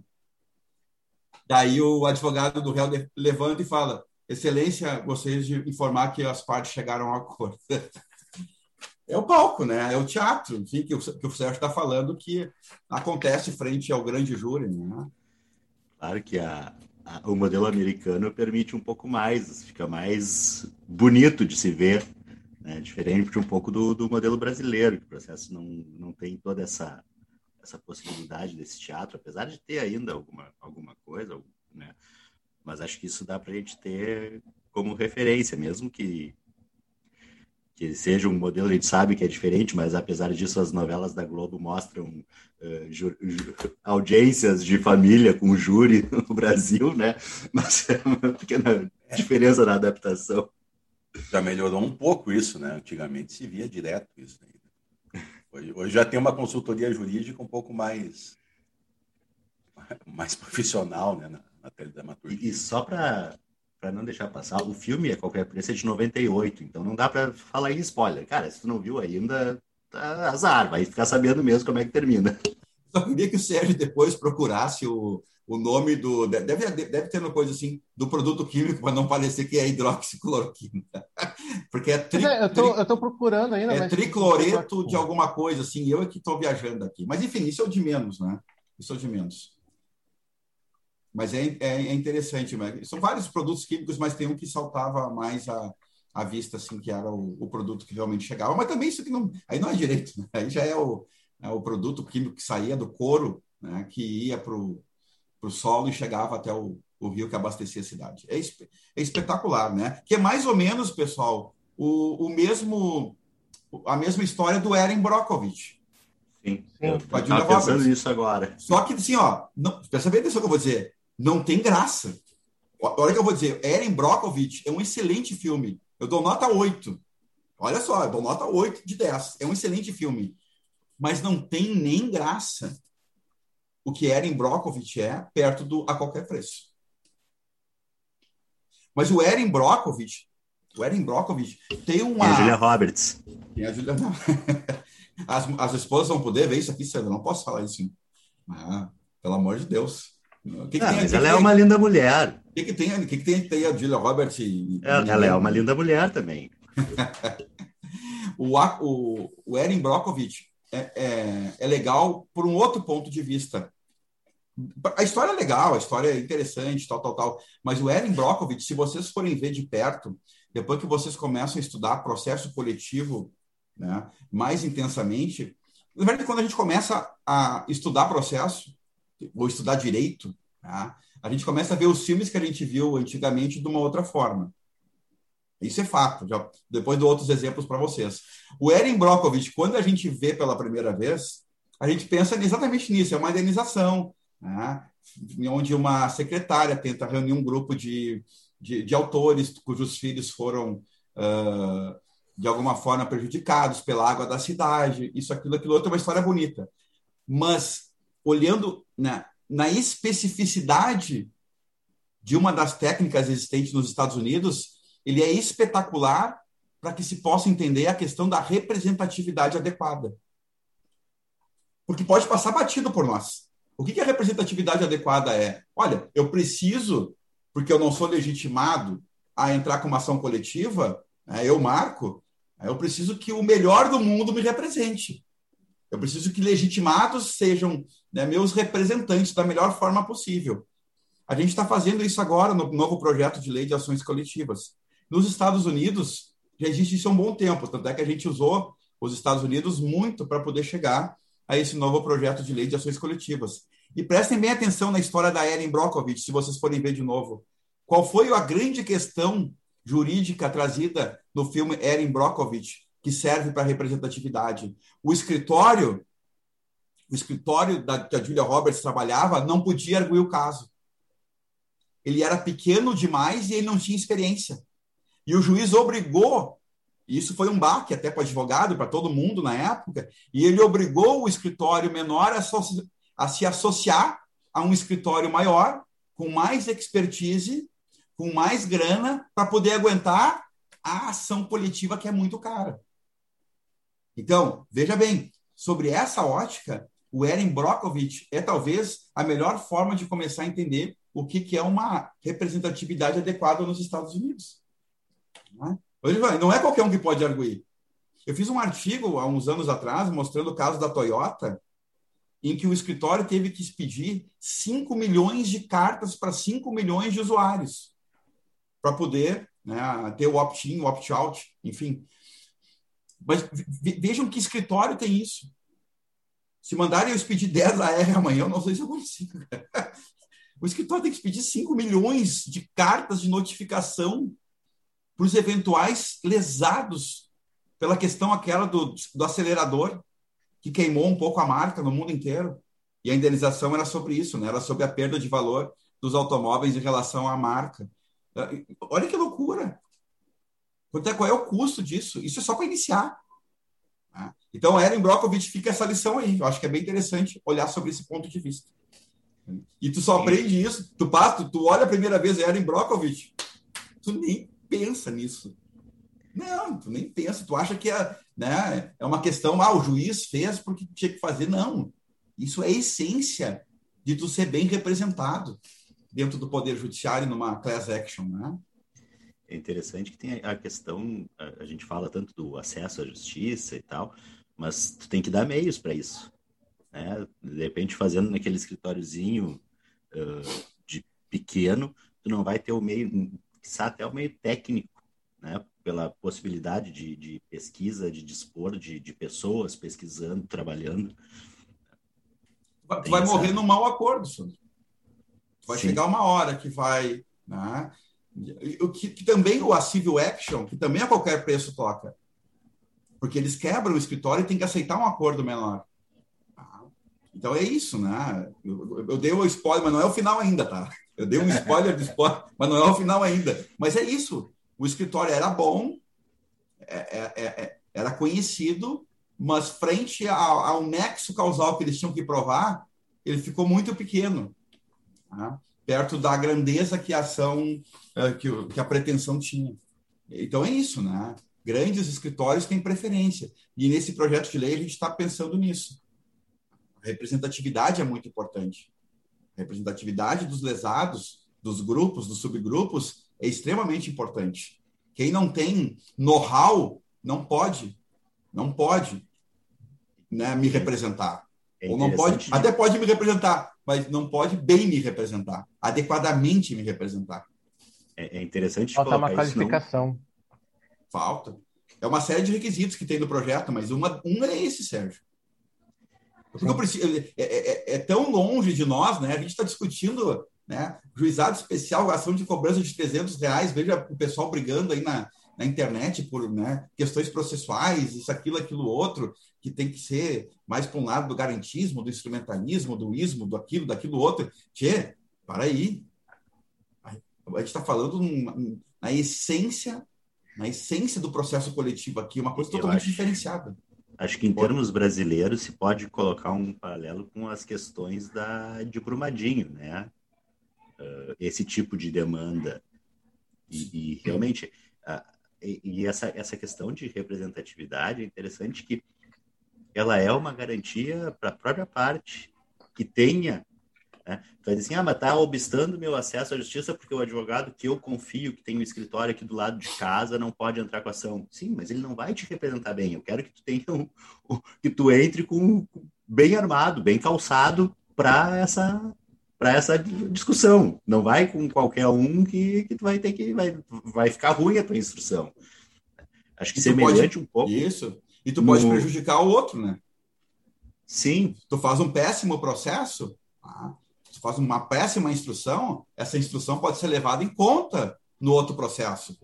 Daí o advogado do réu levanta e fala: Excelência, gostaria de informar que as partes chegaram a acordo. é o palco, né? É o teatro, enfim, que o, que o Sérgio está falando que acontece frente ao grande júri, né? Claro que a, a, o modelo americano permite um pouco mais, fica mais bonito de se ver, né? diferente um pouco do, do modelo brasileiro, que o processo não, não tem toda essa, essa possibilidade desse teatro, apesar de ter ainda alguma, alguma coisa, né? mas acho que isso dá para a gente ter como referência, mesmo que que seja um modelo, a gente sabe que é diferente, mas apesar disso, as novelas da Globo mostram uh, audiências de família com júri no Brasil, né? Mas é uma pequena diferença na adaptação. Já melhorou um pouco isso, né? Antigamente se via direto isso. Hoje, hoje já tem uma consultoria jurídica um pouco mais, mais profissional, né? Na, na teledramaturgia. E, e só para para não deixar passar, o filme a qualquer preço é de 98, então não dá para falar em spoiler. Cara, se tu não viu ainda, tá azar, vai ficar sabendo mesmo como é que termina. Só queria que o Sérgio depois procurasse o, o nome do. Deve, deve ter uma coisa assim do produto químico para não parecer que é hidroxicloroquina. Porque é, tri, é eu, tô, tri, eu tô procurando ainda. É tricloreto de alguma coisa, assim. Eu é que estou viajando aqui. Mas enfim, isso é o de menos, né? Isso é o de menos. Mas é, é, é interessante, né? são vários produtos químicos, mas tem um que saltava mais a, a vista, assim, que era o, o produto que realmente chegava. Mas também isso aqui não, aí não é direito, né? aí já é o, é o produto químico que saía do couro, né? que ia para o solo e chegava até o, o rio que abastecia a cidade. É, é espetacular, né? Que é mais ou menos, pessoal, o, o mesmo a mesma história do Eren Brockovich. Sim, Sim. eu estava pensando nisso agora. Só que, assim, ó, não, presta bem atenção que eu vou dizer não tem graça. Olha que eu vou dizer, Eren Brockovich é um excelente filme. Eu dou nota 8. Olha só, eu dou nota 8 de 10. É um excelente filme. Mas não tem nem graça o que Eren Brockovich é perto do A Qualquer Preço. Mas o Eren Brockovich, o Eren Brockovich tem uma... E a Julia Roberts. Tem a Julia... as, as esposas vão poder ver isso aqui, Sandra. Não posso falar isso. Ah, pelo amor de Deus. Que que ah, tem, ela é uma linda mulher. O que, que, tem, que, que tem, tem a Julia Roberts? E, ela, ela é uma linda mulher também. o, o, o Erin Brockovich é, é, é, legal por um outro ponto de vista. A história é legal, a história é interessante, tal, tal, tal. Mas o Erin Brockovich, se vocês forem ver de perto, depois que vocês começam a estudar processo coletivo né, mais intensamente, na verdade, quando a gente começa a estudar processo, ou estudar direito, tá? a gente começa a ver os filmes que a gente viu antigamente de uma outra forma. Isso é fato. Já, depois dou outros exemplos para vocês. O Erin Brockovich, quando a gente vê pela primeira vez, a gente pensa exatamente nisso. É uma indenização, né? onde uma secretária tenta reunir um grupo de, de, de autores cujos filhos foram, uh, de alguma forma, prejudicados pela água da cidade. Isso, aquilo, aquilo outro é uma história bonita. Mas olhando na, na especificidade de uma das técnicas existentes nos Estados Unidos, ele é espetacular para que se possa entender a questão da representatividade adequada. Porque pode passar batido por nós. O que, que a representatividade adequada é? Olha, eu preciso, porque eu não sou legitimado a entrar com uma ação coletiva, né, eu marco, eu preciso que o melhor do mundo me represente. Eu preciso que legitimados sejam né, meus representantes da melhor forma possível. A gente está fazendo isso agora no novo projeto de lei de ações coletivas. Nos Estados Unidos, já existe isso há um bom tempo, tanto é que a gente usou os Estados Unidos muito para poder chegar a esse novo projeto de lei de ações coletivas. E prestem bem atenção na história da Erin Brockovich, se vocês forem ver de novo. Qual foi a grande questão jurídica trazida no filme Erin Brockovich que serve para representatividade. O escritório, o escritório da, que a Julia Roberts trabalhava, não podia arguir o caso. Ele era pequeno demais e ele não tinha experiência. E o juiz obrigou Isso foi um baque até para o advogado, para todo mundo na época, e ele obrigou o escritório menor a, a se associar a um escritório maior, com mais expertise, com mais grana, para poder aguentar a ação coletiva que é muito cara. Então, veja bem, sobre essa ótica, o Erin Brockovich é talvez a melhor forma de começar a entender o que, que é uma representatividade adequada nos Estados Unidos. Não é? não é qualquer um que pode arguir. Eu fiz um artigo há uns anos atrás mostrando o caso da Toyota, em que o escritório teve que expedir 5 milhões de cartas para 5 milhões de usuários para poder né, ter o opt-in, o opt-out, enfim. Mas vejam que escritório tem isso. Se mandarem eu expedir 10 AR amanhã, eu não sei se eu consigo. O escritório tem que expedir 5 milhões de cartas de notificação para os eventuais lesados pela questão aquela do, do acelerador, que queimou um pouco a marca no mundo inteiro. E a indenização era sobre isso, né? era sobre a perda de valor dos automóveis em relação à marca. Olha que loucura! Quanto é, qual é o custo disso? Isso é só para iniciar. Né? Então, Eren Brockovich fica essa lição aí. Eu acho que é bem interessante olhar sobre esse ponto de vista. E tu só aprende isso, tu passa, tu olha a primeira vez Eren Brockovich, tu nem pensa nisso. Não, tu nem pensa, tu acha que é, né, é uma questão, ah, o juiz fez porque tinha que fazer. Não. Isso é a essência de tu ser bem representado dentro do Poder Judiciário numa class action, né? É interessante que tem a questão, a gente fala tanto do acesso à justiça e tal, mas tu tem que dar meios para isso. Né? De repente, fazendo naquele escritóriozinho uh, de pequeno, tu não vai ter o meio, até o meio técnico, né? pela possibilidade de, de pesquisa, de dispor de, de, pessoas pesquisando, trabalhando. Tu vai essa... morrer no mau acordo, Sandro. Vai Sim. chegar uma hora que vai. Né? O que, que, também o civil action, que também a qualquer preço toca. Porque eles quebram o escritório e tem que aceitar um acordo menor. Então é isso, né? Eu, eu, dei o um spoiler, mas não é o final ainda, tá? Eu dei um spoiler do spoiler, mas não é o final ainda. Mas é isso. O escritório era bom, é, é, é, é era conhecido, mas frente ao, ao, nexo causal que eles tinham que provar, ele ficou muito pequeno, tá? perto da grandeza que a ação, que, que a pretensão tinha. Então é isso, né? Grandes escritórios têm preferência. E nesse projeto de lei a gente está pensando nisso representatividade é muito importante. A representatividade dos lesados, dos grupos, dos subgrupos, é extremamente importante. Quem não tem know-how não pode, não pode né, me representar. É Ou não pode, até pode me representar, mas não pode bem me representar, adequadamente me representar. É, é interessante Falta uma qualificação. Não... Falta. É uma série de requisitos que tem no projeto, mas uma, um é esse, Sérgio. Porque preciso, é, é, é, é, tão longe de nós, né? A gente está discutindo né? juizado especial, ação de cobrança de 300 reais. Veja o pessoal brigando aí na, na internet por né, questões processuais, isso, aquilo, aquilo, outro, que tem que ser mais para um lado do garantismo, do instrumentalismo, do ismo, do aquilo, daquilo outro. Tchê, para aí. A gente está falando na essência, na essência do processo coletivo aqui, uma coisa totalmente acho, diferenciada. Acho que em termos brasileiros se pode colocar um paralelo com as questões da, de Brumadinho, né? Uh, esse tipo de demanda. E, e realmente, uh, e, e, essa, essa questão de representatividade é interessante que ela é uma garantia para a própria parte que tenha né? Tu vai dizer assim, ah, mas está obstando meu acesso à justiça porque o advogado que eu confio, que tem um escritório aqui do lado de casa, não pode entrar com a ação. Sim, mas ele não vai te representar bem. Eu quero que tu tenha um, um, que tu entre com bem armado, bem calçado para essa para essa discussão. Não vai com qualquer um que, que tu vai ter que vai, vai ficar ruim a tua instrução. Acho que semelhante pode, um pouco. Isso. E tu no... pode prejudicar o outro, né? Sim. Tu faz um péssimo processo, ah, faz uma péssima instrução, essa instrução pode ser levada em conta no outro processo.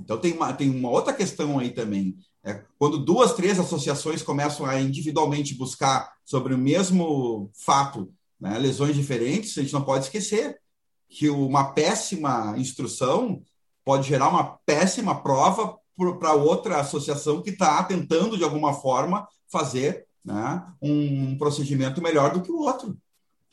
Então, tem uma, tem uma outra questão aí também. É, quando duas, três associações começam a individualmente buscar sobre o mesmo fato né, lesões diferentes, a gente não pode esquecer que uma péssima instrução pode gerar uma péssima prova para outra associação que está tentando, de alguma forma, fazer né, um procedimento melhor do que o outro.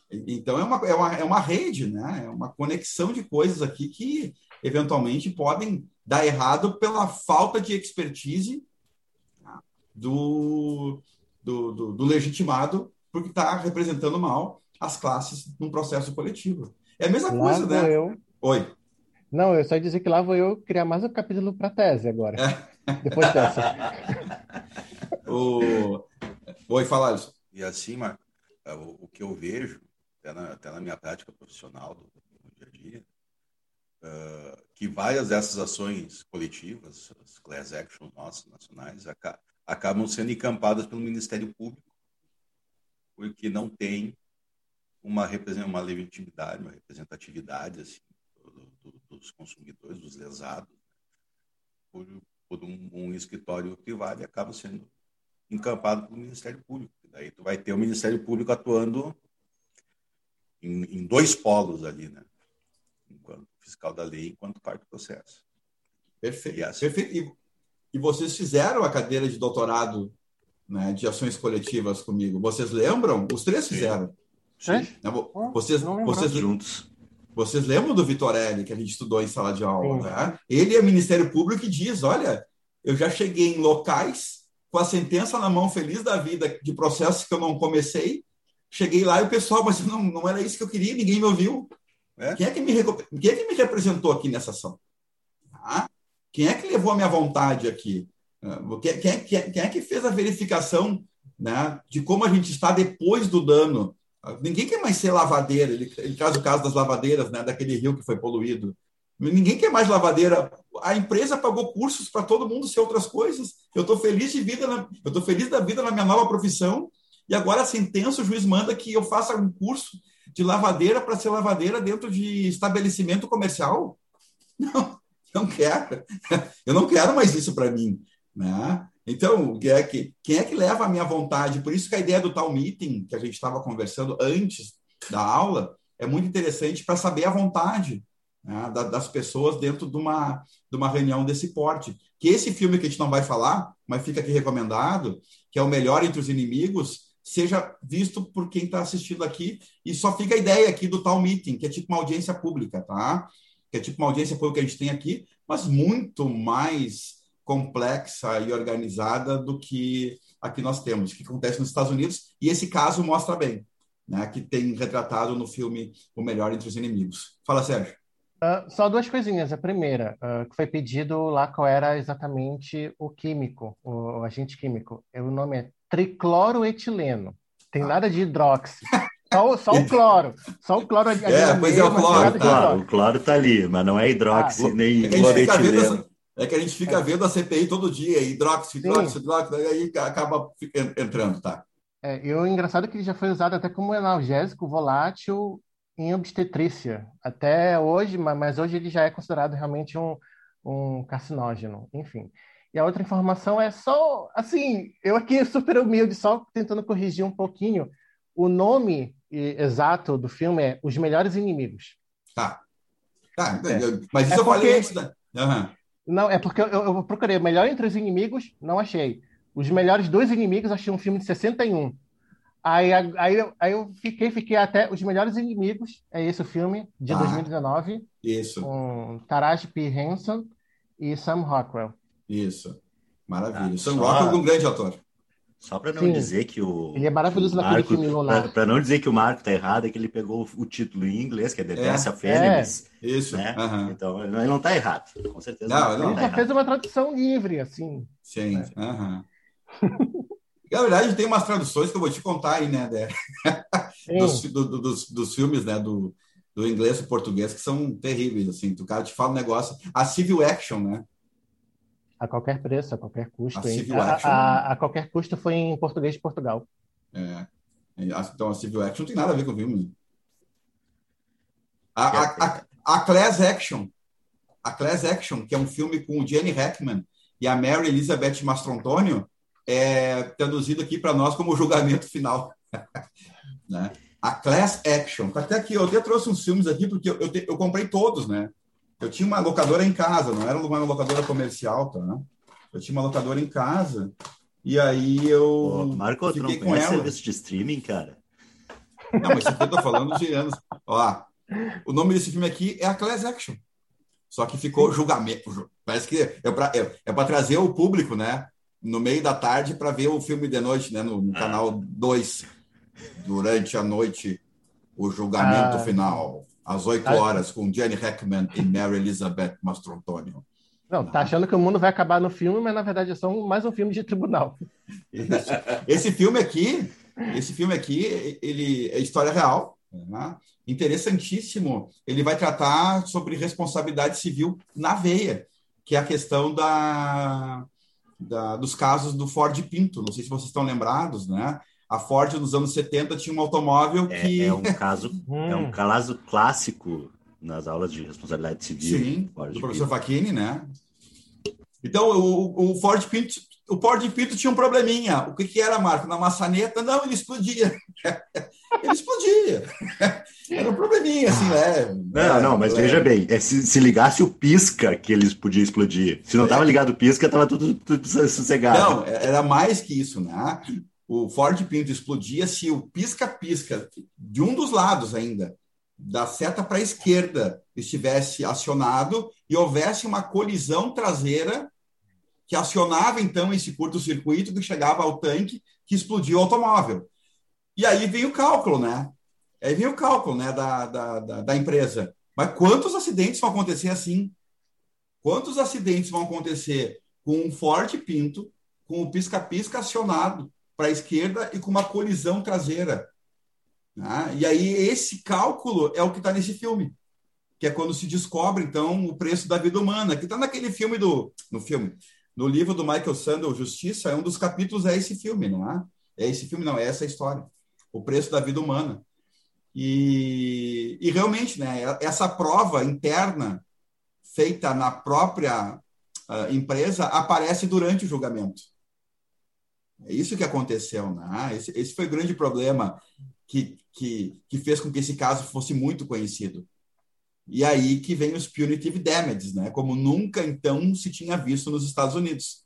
Então, é uma, é, uma, é uma rede, né? é uma conexão de coisas aqui que, eventualmente, podem dar errado pela falta de expertise tá, do, do, do, do legitimado, porque está representando mal as classes num processo coletivo. É a mesma Lá coisa, né? eu. Oi. Não, eu só ia dizer que lá vou eu criar mais um capítulo para tese agora, É. depois dessa. O... Oi, fala, Alisson. E assim, Marco, é, o que eu vejo, até na, até na minha prática profissional do, do dia a dia, uh, que várias dessas ações coletivas, as class actions nossas, nacionais, aca acabam sendo encampadas pelo Ministério Público, porque não tem uma, uma legitimidade, uma representatividade assim, do, do, dos consumidores, dos lesados, né? por, por um, um, escritório privado e acaba sendo encampado pelo Ministério Público. Daí tu vai ter o Ministério Público atuando em, em dois polos ali, né? Enquanto fiscal da lei, enquanto parte do processo. Perfeito. E, assim, Perfeito. E, e, vocês fizeram a cadeira de doutorado né, de ações coletivas comigo. Vocês lembram? Os três fizeram. Sim. Sim. Vocês, vocês juntos. Vocês lembram do Vitorelli, que a gente estudou em sala de aula? Né? Ele é Ministério Público que diz: olha, eu já cheguei em locais com a sentença na mão, feliz da vida, de processos que eu não comecei. Cheguei lá e o pessoal, mas não, não era isso que eu queria, ninguém me ouviu. É? Quem, é que me, quem é que me representou aqui nessa ação? Ah, quem é que levou a minha vontade aqui? Quem, quem, quem, quem é que fez a verificação né, de como a gente está depois do dano? Ninguém quer mais ser lavadeira. Ele, ele traz o caso das lavadeiras, né, daquele rio que foi poluído. Ninguém quer mais lavadeira. A empresa pagou cursos para todo mundo ser outras coisas. Eu estou feliz de vida, na, eu estou feliz da vida na minha nova profissão. E agora a sentença, o juiz manda que eu faça um curso de lavadeira para ser lavadeira dentro de estabelecimento comercial. Não, não quero. Eu não quero mais isso para mim. Né? Então, quem é, que, quem é que leva a minha vontade? Por isso que a ideia do tal meeting, que a gente estava conversando antes da aula, é muito interessante para saber a vontade né, das pessoas dentro de uma, de uma reunião desse porte. Que esse filme que a gente não vai falar, mas fica aqui recomendado, que é o melhor entre os inimigos, seja visto por quem está assistindo aqui. E só fica a ideia aqui do tal meeting, que é tipo uma audiência pública, tá? Que é tipo uma audiência pública que a gente tem aqui, mas muito mais complexa e organizada do que aqui nós temos, que acontece nos Estados Unidos, e esse caso mostra bem, né, que tem retratado no filme O Melhor Entre os Inimigos. Fala, Sérgio. Uh, só duas coisinhas. A primeira, uh, que foi pedido lá qual era exatamente o químico, o, o agente químico. O nome é tricloroetileno. Tem ah. nada de hidróxido. Só, só, o cloro. Só o cloro. É, pois é, o cloro. Tá. O cloro tá ali, mas não é hidróxido ah, nem é cloretileno. É que a gente fica vendo a CPI todo dia, hidróxido, hidróxido, hidróxido, aí acaba entrando, tá? É, e o engraçado é que ele já foi usado até como analgésico volátil em obstetrícia. Até hoje, mas hoje ele já é considerado realmente um, um carcinógeno, enfim. E a outra informação é só, assim, eu aqui super humilde, só tentando corrigir um pouquinho. O nome exato do filme é Os Melhores Inimigos. Tá. Tá, é. mas isso é eu porque... falei antes da... Uhum. Não, é porque eu, eu procurei o melhor entre os inimigos, não achei. Os melhores dois inimigos, achei um filme de 61. Aí, aí, aí eu fiquei, fiquei até Os Melhores Inimigos, é esse o filme, de ah, 2019. Isso. Com Taraji P. Henson e Sam Rockwell. Isso. Maravilha. Ah, Sam só... Rockwell é um grande ator. Só para não Sim. dizer que o. Ele é maravilhoso naquele Marco, filme Lunar. Para não dizer que o Marco tá errado, é que ele pegou o título em inglês, que é The Best of Enemies. É. Isso. Né? Uhum. Então ele não está errado. Com certeza. Não, não, ele tá já fez uma tradução livre, assim. Sim. Né? Uhum. Na verdade, tem umas traduções que eu vou te contar aí, né, dos, do, dos, dos filmes, né, do, do inglês e português, que são terríveis, assim. O cara te fala um negócio. A Civil Action, né? A qualquer preço, a qualquer custo. A, a, a, a, qualquer custo foi em português de Portugal. É. Então a Civil Action não tem nada a ver com o filme. A, a, Class Action. A Class Action, que é um filme com o Jenny Hackman e a Mary Elizabeth Mastrontonio, é traduzido aqui para nós como julgamento final. né? A Class Action. Até aqui, eu até trouxe uns filmes aqui, porque eu, eu, te, eu comprei todos, né? Eu tinha uma locadora em casa, não era uma locadora comercial, tá? Eu tinha uma locadora em casa e aí eu. Pô, Marco, tu não fiquei com ela. serviço de streaming, cara? Não, mas isso aqui eu tô falando de anos. Ó, o nome desse filme aqui é a Class Action. Só que ficou julgamento. ju- Parece que é para é, é pra trazer o público, né? No meio da tarde para ver o filme de noite, né? No, no Ah. canal 2. Durante a noite, o julgamento Ah. final. Às 8 Ah. horas, com Jenny Hackman e Mary Elizabeth Mastrantonio. Não, tá achando que o mundo vai acabar no filme, mas na verdade é só um- mais um filme de tribunal. Isso. Esse filme aqui, esse filme aqui, ele é história real, né? interessantíssimo. Ele vai tratar sobre responsabilidade civil na veia, que é a questão da, da- dos casos do Ford Pinto. Não sei se vocês estão lembrados, né? A Ford nos anos 70 tinha um automóvel É, que é um caso, é um Hum. caso clássico nas aulas de responsabilidade civil. Sim, Fora do professor. Facchini, né? Então, o, o Ford Pinto, o Ford Pinto tinha um probleminha. O que, que era, Marco? Na maçaneta? Não, ele explodia. ele explodia. Era um probleminha, assim, né? Não, não, mas veja bem, é, se, se ligasse o pisca que eles podiam explodir. Se não estava ligado o pisca, estava tudo, tudo sossegado. Não, era mais que isso, né? O Ford Pinto explodia se o pisca-pisca de um dos lados ainda, da seta para a esquerda, estivesse acionado e houvesse uma colisão traseira que acionava então esse curto-circuito que chegava ao tanque que explodia o automóvel. E aí vem o cálculo, né? Aí vem o cálculo né, da, da, da, da empresa. Mas quantos acidentes vão acontecer assim? Quantos acidentes vão acontecer com um Ford Pinto, com o pisca-pisca acionado para a esquerda e com uma colisão traseira? né? E aí esse cálculo é o que está nesse filme, que é quando se descobre então o preço da vida humana, que está naquele filme do, no filme, no livro do Michael Sandel, Justiça, é um dos capítulos é esse filme, não é? É esse filme, não é essa história, o preço da vida humana. E, e realmente, né? Essa prova interna feita na própria uh, empresa aparece durante o julgamento. É isso que aconteceu, né? Esse, esse foi o grande problema que, que, que fez com que esse caso fosse muito conhecido. E aí que vem os punitive damages, né? Como nunca então se tinha visto nos Estados Unidos.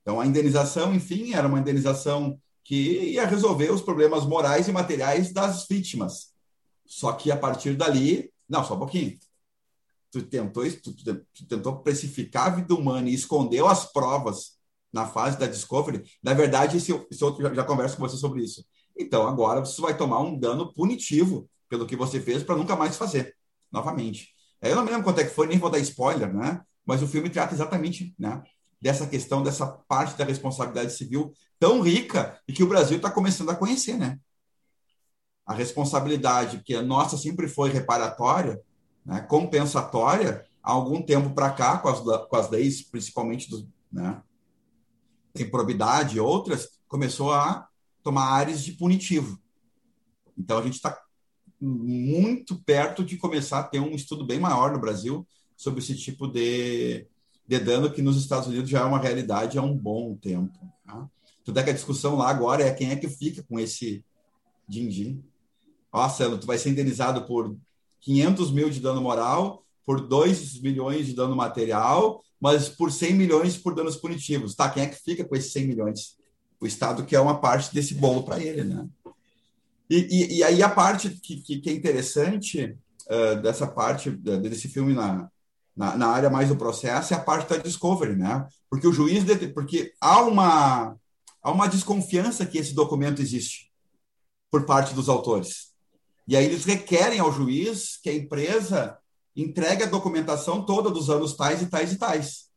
Então a indenização, enfim, era uma indenização que ia resolver os problemas morais e materiais das vítimas. Só que a partir dali, não, só um pouquinho. Tu tentou, tu, tu tentou precificar a vida humana e escondeu as provas na fase da discovery. Na verdade, esse, esse outro já, já converso com você sobre isso. Então, agora você vai tomar um dano punitivo pelo que você fez para nunca mais fazer, novamente. Eu não me lembro quanto é que foi, nem vou dar spoiler, né? Mas o filme trata exatamente né, dessa questão, dessa parte da responsabilidade civil tão rica e que o Brasil está começando a conhecer, né? A responsabilidade que a nossa sempre foi reparatória, né, compensatória, há algum tempo para cá, com as, com as leis, principalmente do, né, improbidade e outras, começou a tomar áreas de punitivo. Então, a gente está muito perto de começar a ter um estudo bem maior no Brasil sobre esse tipo de, de dano que nos Estados Unidos já é uma realidade há um bom tempo. Tá? Tudo é que a discussão lá agora é quem é que fica com esse din-din. Nossa, tu vai ser indenizado por 500 mil de dano moral, por 2 milhões de dano material, mas por 100 milhões por danos punitivos. Tá, quem é que fica com esses 100 milhões? O Estado que é uma parte desse bolo para ele, né? E, e, e, aí a parte que, que, que é interessante uh, dessa parte desse filme na, na, na, área mais do processo é a parte da discovery, né? Porque o juiz, porque há uma, há uma desconfiança que esse documento existe por parte dos autores. E aí eles requerem ao juiz que a empresa entregue a documentação toda dos anos tais e tais e tais,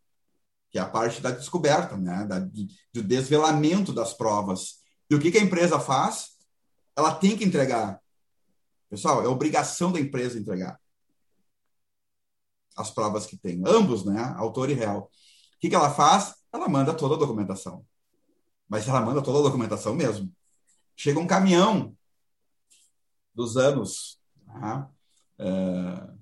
que é a parte da descoberta, né? Da, do desvelamento das provas. E o que, que a empresa faz? ela tem que entregar. Pessoal, é obrigação da empresa entregar as provas que tem. Ambos, né? Autor e réu. O que, que ela faz? Ela manda toda a documentação. Mas ela manda toda a documentação mesmo. Chega um caminhão dos anos né? é,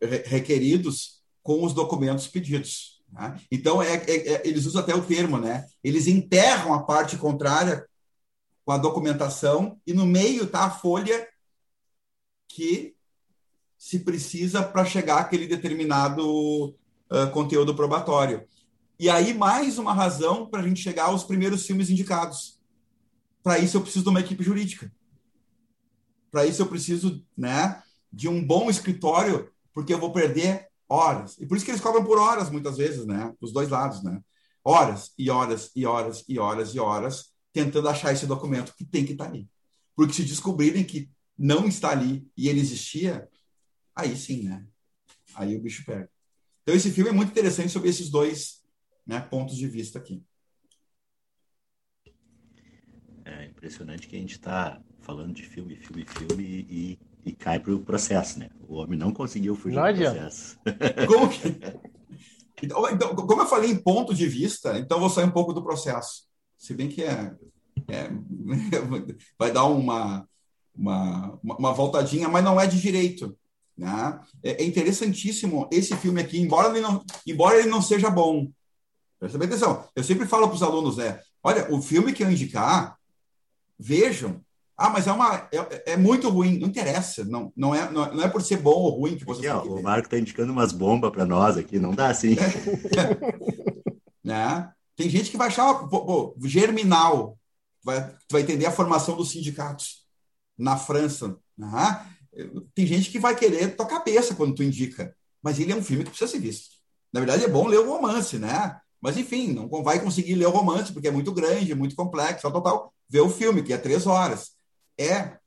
requeridos com os documentos pedidos. Né? Então, é, é, eles usam até o termo, né? Eles enterram a parte contrária com a documentação e no meio está a folha que se precisa para chegar àquele determinado uh, conteúdo probatório. E aí, mais uma razão para a gente chegar aos primeiros filmes indicados. Para isso, eu preciso de uma equipe jurídica. Para isso, eu preciso né, de um bom escritório, porque eu vou perder horas. E por isso que eles cobram por horas, muitas vezes, né? Dos dois lados, né? Horas e horas e horas e horas e horas tentando achar esse documento que tem que estar tá ali. Porque se descobrirem que não está ali e ele existia, aí sim, né? Aí o bicho pega. Então esse filme é muito interessante sobre esses dois né, pontos de vista aqui. É impressionante que a gente está falando de filme, filme, filme e, e cai para o processo, né? O homem não conseguiu fugir não do processo. Como que... Então, então, como eu falei em ponto de vista, então vou sair um pouco do processo. Se bem que é, é vai dar uma, uma, uma voltadinha, mas não é de direito. Né? É, é interessantíssimo esse filme aqui, embora ele não, embora ele não seja bom. Presta atenção. Eu sempre falo para os alunos, né? Olha, o filme que eu indicar, vejam. Ah, mas é uma é, é muito ruim. Não interessa. Não, não, é, não, não é por ser bom ou ruim que você. Aqui, ó, o Marco está indicando umas bombas para nós aqui. Não dá assim. né? Tem gente que vai achar pô, germinal. Vai, vai entender a formação dos sindicatos na França. Né? Tem gente que vai querer tua cabeça quando tu indica. Mas ele é um filme que precisa ser visto. Na verdade, é bom ler o romance, né? Mas, enfim, não vai conseguir ler o romance, porque é muito grande, é muito complexo, tal, tal, tal. Vê o filme, que é três horas. É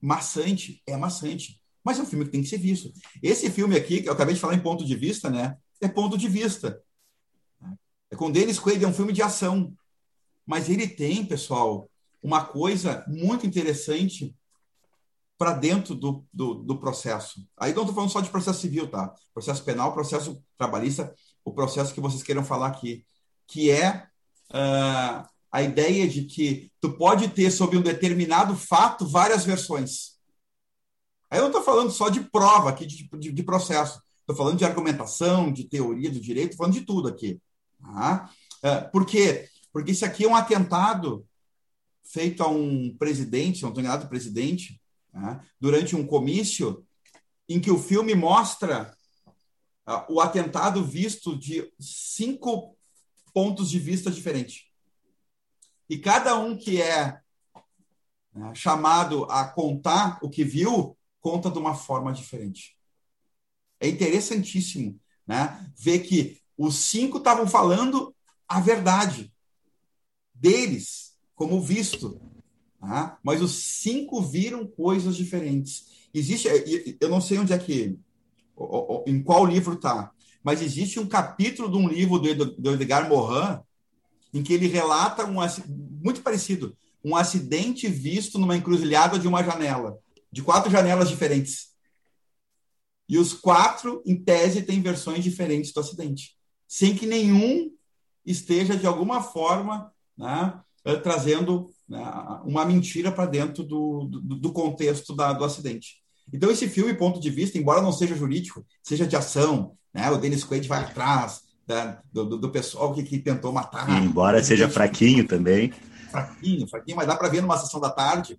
maçante, é maçante. Mas é um filme que tem que ser visto. Esse filme aqui, que eu acabei de falar em ponto de vista, né? É ponto de vista. É com Dennis Quaid, é um filme de ação. Mas ele tem, pessoal, uma coisa muito interessante para dentro do, do, do, processo. Aí não estou falando só de processo civil, tá? Processo penal, processo trabalhista, o processo que vocês queiram falar aqui, que é uh, a ideia de que tu pode ter sobre um determinado fato várias versões. Aí eu não estou falando só de prova aqui, de, de, de processo. Estou falando de argumentação, de teoria do direito, estou falando de tudo aqui. Tá? Uh, por quê? Porque isso aqui é um atentado feito a um presidente, um determinado presidente, né, durante um comício em que o filme mostra uh, o atentado visto de cinco pontos de vista diferentes. E cada um que é né, chamado a contar o que viu, conta de uma forma diferente. É interessantíssimo né, ver que os cinco estavam falando a verdade deles, como visto. Tá? Mas os cinco viram coisas diferentes. Existe, eu não sei onde é que, em qual livro está, mas existe um capítulo de um livro do Edgar Morin em que ele relata um muito parecido, um acidente visto numa encruzilhada de uma janela, de quatro janelas diferentes. E os quatro, em tese, têm versões diferentes do acidente, sem que nenhum esteja de alguma forma né, trazendo né, uma mentira para dentro do, do, do contexto da, do acidente. Então, esse filme, ponto de vista, embora não seja jurídico, seja de ação, né, o Dennis Quaid vai atrás da, do, do, pessoal que, que, tentou matar. E embora seja fraquinho também. Fraquinho, fraquinho, mas dá para ver numa sessão da tarde.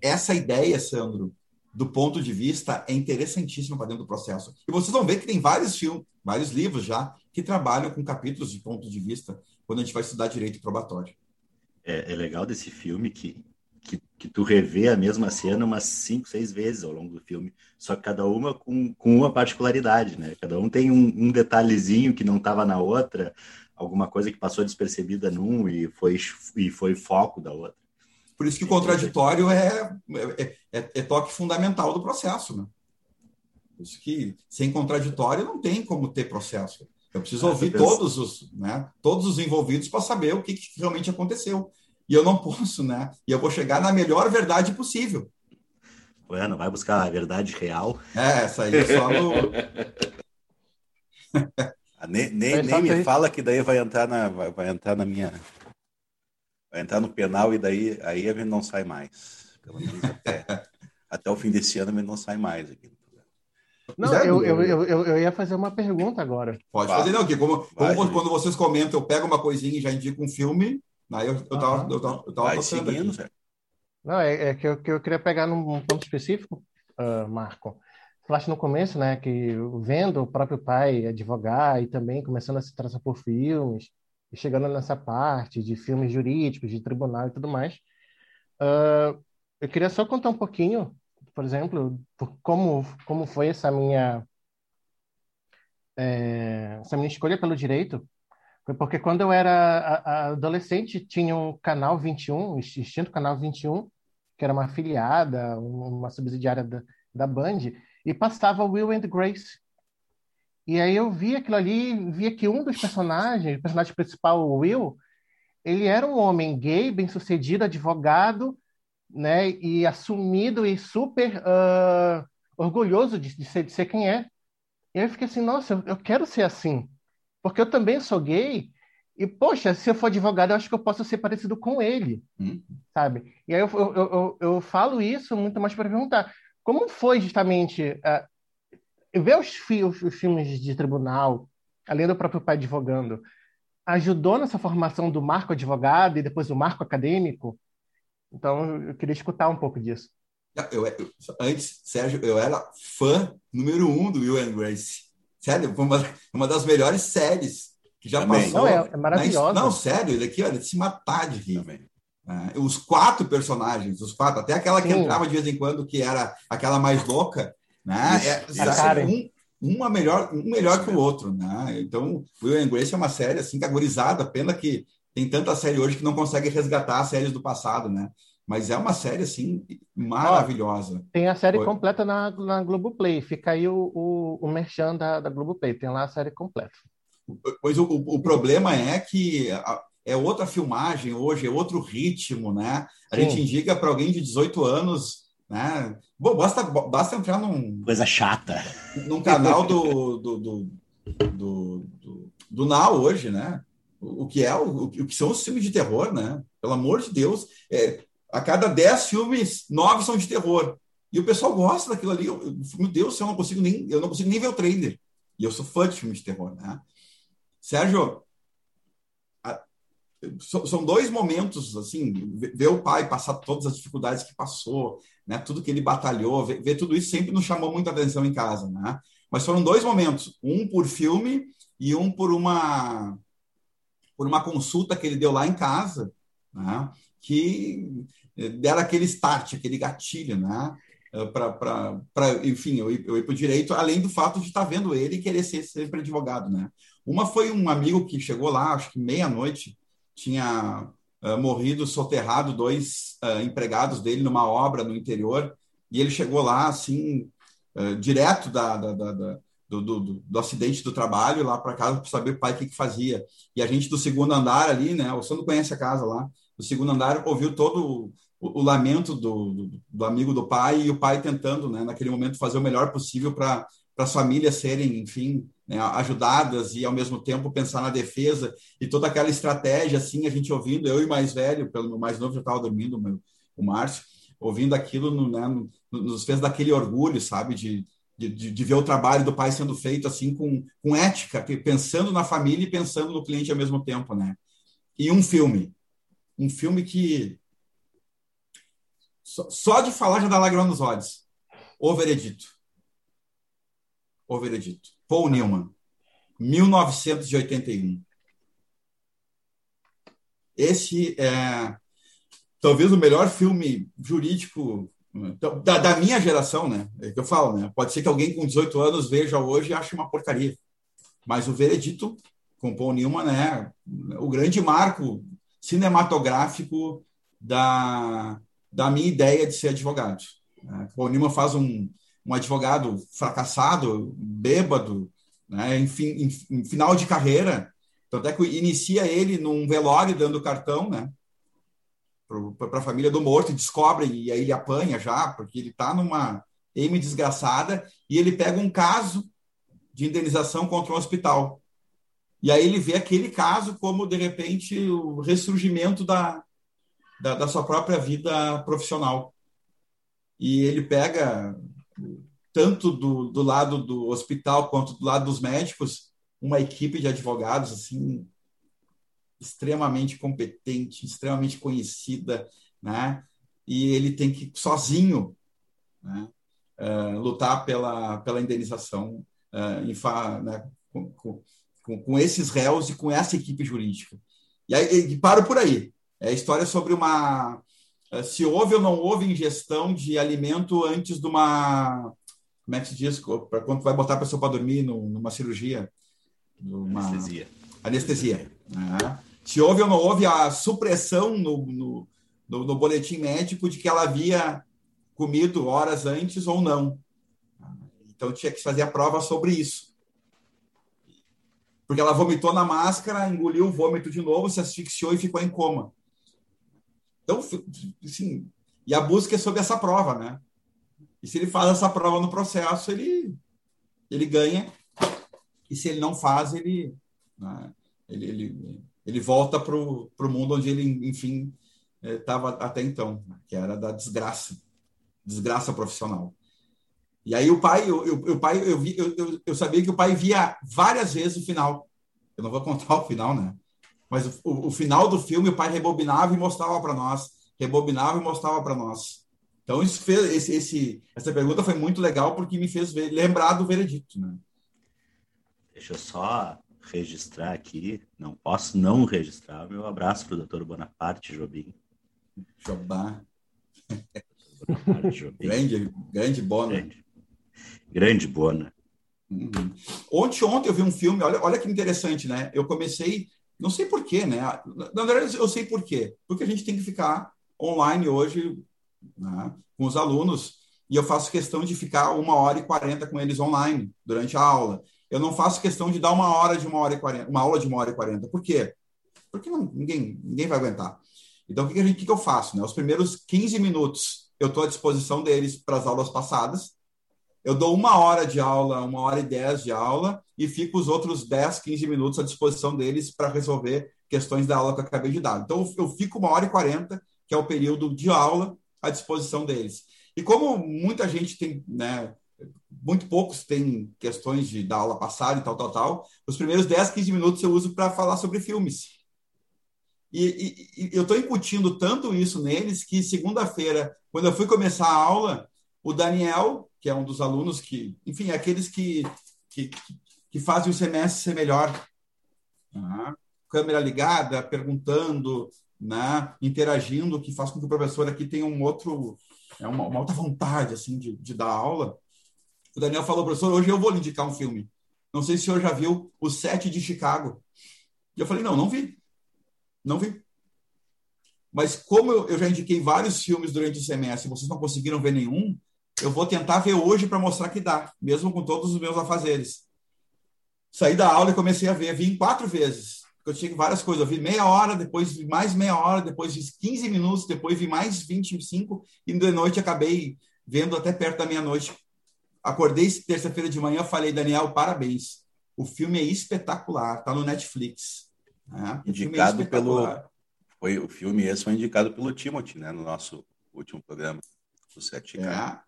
Essa ideia, Sandro, do ponto de vista, é interessantíssima para dentro do processo. E vocês vão ver que tem vários filmes, vários livros já, que trabalham com capítulos de ponto de vista quando a gente vai estudar direito probatório é, é legal desse filme que, que, que, tu revê a mesma cena umas cinco, seis vezes ao longo do filme, só que cada uma com, com uma particularidade, né? Cada um tem um, um detalhezinho que não estava na outra, alguma coisa que passou despercebida num e foi, e foi foco da outra. Por isso que o contraditório é, é, é, é toque fundamental do processo, né? Por isso que sem contraditório não tem como ter processo. Eu preciso ah, ouvir todos os, né, todos os envolvidos para saber o que, que, realmente aconteceu. E eu não posso, né? E eu vou chegar na melhor verdade possível. Ué, não vai buscar a verdade real? É, essa aí é só no... Nem nem, nem me fala que daí vai entrar na, vai, vai, entrar na minha. Vai entrar no penal e daí aí a gente não sai mais. Pelo menos até, até o fim desse ano a gente não sai mais aqui. Não, eu, eu, eu, eu, ia fazer uma pergunta agora. Pode fazer, não, que como, como quando vocês comentam, eu pego uma coisinha e já indico um filme, aí eu, eu tava, uhum. eu tava, eu tava seguindo, Não, é, é que, eu, que eu queria pegar num ponto específico, uh, Marco. falaste no começo, né, que vendo o próprio pai advogar e também começando a se interessar por filmes, e chegando nessa parte de filmes jurídicos, de tribunal e tudo mais, uh, eu queria só contar um pouquinho, por exemplo, por como, como foi essa minha, é, essa minha escolha pelo direito. Foi porque quando eu era adolescente, tinha um canal 21, o extinto canal 21, que era uma afiliada, uma subsidiária da, da Band, e passava Will and Grace. E aí eu vi aquilo ali, via que um dos personagens, o personagem principal, o Will, ele era um homem gay, bem-sucedido, advogado, né, e assumido e super uh, orgulhoso de, de, ser, de ser quem é. E aí eu fiquei assim, nossa, eu, eu quero ser assim, porque eu também sou gay, e, poxa, se eu for advogado, eu acho que eu posso ser parecido com ele, hum. sabe? E aí eu, eu, eu, eu, falo isso muito mais para perguntar, como foi justamente uh, ver os, os, os, filmes de tribunal, além do próprio pai advogando, ajudou nessa formação do marco advogado e depois do marco acadêmico? Então, eu queria escutar um pouco disso. Eu, antes, Sérgio, eu era fã número um do Will and Grace. Sério, foi uma, uma das melhores séries que já Também. passou. Não, é, é maravilhosa. Não, sério, ele aqui, olha, de se matar de rir. Também. Uh, os quatro personagens, os quatro, até aquela que Sim. entrava de vez em quando, que era aquela mais louca, né? É, um, uma melhor, um melhor que o outro, né? Então, Will and Grace é uma série assim categorizada, pena que tem tanta série hoje que não consegue resgatar as séries do passado, né? Mas é uma série assim maravilhosa. Tem a série Foi. completa na, na Globoplay. Fica aí o, o, o merchan da, da Globoplay. Tem lá a série completa. Pois o, o problema é que é outra filmagem hoje, é outro ritmo, né? A Sim. gente indica para alguém de 18 anos, né? Bom, basta, basta entrar num. Coisa chata. Num canal do, do, do, do, do, do Now hoje, né? O, o que é o, o que são os filmes de terror, né? Pelo amor de Deus, é, a cada 10 filmes, nove são de terror. E o pessoal gosta daquilo ali. Eu, meu Deus, eu não consigo nem eu não consigo nem ver o trailer. E eu sou fã de filmes de terror, né? Sérgio, são dois momentos, assim, ver o pai passar todas as dificuldades que passou, né, tudo que ele batalhou, ver, ver, tudo isso sempre nos chamou muita atenção em casa, né? Mas foram dois momentos, um por filme e um por uma por uma consulta que ele deu lá em casa, né, que deram aquele start, aquele gatilho, né? Para, enfim, eu ir, eu ir para o direito, além do fato de estar vendo ele e querer ser sempre advogado, né? Uma foi um amigo que chegou lá, acho que meia-noite, tinha uh, morrido soterrado dois uh, empregados dele numa obra no interior, e ele chegou lá, assim, uh, direto da, da, da, da do, do, do, acidente do trabalho lá para casa para saber o pai o que, que fazia. E a gente do segundo andar ali, né? O não conhece a casa lá. Do segundo andar ouviu todo o, o lamento do, do, do, amigo do pai e o pai tentando, né? Naquele momento fazer o melhor possível para as famílias serem, enfim, né, ajudadas e ao mesmo tempo pensar na defesa e toda aquela estratégia assim a gente ouvindo eu e mais velho pelo meu mais novo já estava dormindo o, meu, o Márcio ouvindo aquilo no, né, nos fez daquele orgulho sabe de, de, de, ver o trabalho do pai sendo feito assim com, com ética pensando na família e pensando no cliente ao mesmo tempo né e um filme um filme que só, só de falar já dá lágrima nos olhos o veredito o veredito Paul Newman, 1981. Esse é talvez o melhor filme jurídico então, da, da, minha geração, né? É que eu falo, né? Pode ser que alguém com 18 anos veja hoje e ache uma porcaria. Mas o Veredito, com Paul Newman, né? O grande marco cinematográfico da, da minha ideia de ser advogado. Paul Newman faz um, um advogado fracassado, bêbado, né, em, fim, em, em, final de carreira. Tanto é que inicia ele num velório dando cartão, né? Para a família do morto, e descobrem, e aí ele apanha já, porque ele está numa M desgraçada, e ele pega um caso de indenização contra um hospital. E aí ele vê aquele caso como, de repente, o ressurgimento da, da, da sua própria vida profissional. E ele pega tanto do, do lado do hospital quanto do lado dos médicos, uma equipe de advogados assim extremamente competente, extremamente conhecida, né? E ele tem que sozinho, né? uh, lutar pela, pela indenização uh, em fa, né, com, com, com, esses réus e com essa equipe jurídica. E, aí, e paro por aí. É a história sobre uma. Uh, se houve ou não houve ingestão de alimento antes de uma. Como é que se diz? Para quando vai botar a pessoa para dormir numa cirurgia? Numa... Anestesia. Anestesia. Né? Se houve ou não houve a supressão no, no, no, no boletim médico de que ela havia comido horas antes ou não. Então tinha que fazer a prova sobre isso. Porque ela vomitou na máscara, engoliu o vômito de novo, se asfixiou e ficou em coma. Então, sim, e a busca é sobre essa prova, né? E se ele faz essa prova no processo, ele, ele ganha. E se ele não faz, ele, né, ele, ele, ele volta para o mundo onde ele, enfim, estava eh, até então, que era da desgraça desgraça profissional. E aí o pai, eu, eu, o pai, eu, vi, eu, eu, eu, sabia que o pai via várias vezes o final. Eu não vou contar o final, né? Mas o, o, o final do filme o pai rebobinava e mostrava para nós, rebobinava e mostrava para nós. Então isso fez esse, esse, essa pergunta foi muito legal porque me fez ver, lembrar do veredito, né? Deixa eu só registrar aqui, não posso não registrar meu abraço para o doutor Bonaparte Jobim. Jobim. grande, grande Bona. Grande, grande Bona. Uhum. Ontem, ontem eu vi um filme, olha, olha que interessante, né? Eu comecei, não sei porquê, né? Na verdade, eu sei porquê. Porque a gente tem que ficar online hoje né, com os alunos e eu faço questão de ficar uma hora e quarenta com eles online durante a aula. Eu não faço questão de dar uma hora de uma hora e quarenta, uma aula de uma hora e quarenta. Por quê? Porque não, ninguém, ninguém vai aguentar. Então, o que, que, que eu faço? Né? Os primeiros 15 minutos eu estou à disposição deles para as aulas passadas. Eu dou uma hora de aula, uma hora e dez de aula, e fico os outros 10, 15 minutos à disposição deles para resolver questões da aula que eu acabei de dar. Então, eu fico uma hora e quarenta, que é o período de aula, à disposição deles. E como muita gente tem, né, muito poucos têm questões de da aula passada e tal, tal, tal, os primeiros 10, 15 minutos eu uso para falar sobre filmes. E, e, e eu estou incutindo tanto isso neles que segunda-feira, quando eu fui começar a aula, o Daniel, que é um dos alunos que, enfim, aqueles que, que, que fazem o semestre ser melhor, né? câmera ligada, perguntando, né? interagindo, que faz com que o professor aqui tenha um outro, é uma, uma outra vontade assim de, de dar aula. O Daniel falou, professor, hoje eu vou lhe indicar um filme. Não sei se o senhor já viu O Sete de Chicago. E eu falei, não, não vi. Não vi. Mas como eu, já indiquei vários filmes durante o semestre vocês não conseguiram ver nenhum, eu vou tentar ver hoje para mostrar que dá, mesmo com todos os meus afazeres. Saí da aula e comecei a ver. Vim quatro vezes. Eu tinha várias coisas. Eu vi meia hora, depois vi mais meia hora, depois vi 15 minutos, depois vi mais 25 e de noite acabei vendo até perto da meia-noite. Acordei terça-feira de manhã, falei, Daniel, parabéns. O filme é espetacular, tá no Netflix. É, indicado pelo. Foi, o filme esse foi indicado pelo Timothy, né? No nosso último programa, o Sete é,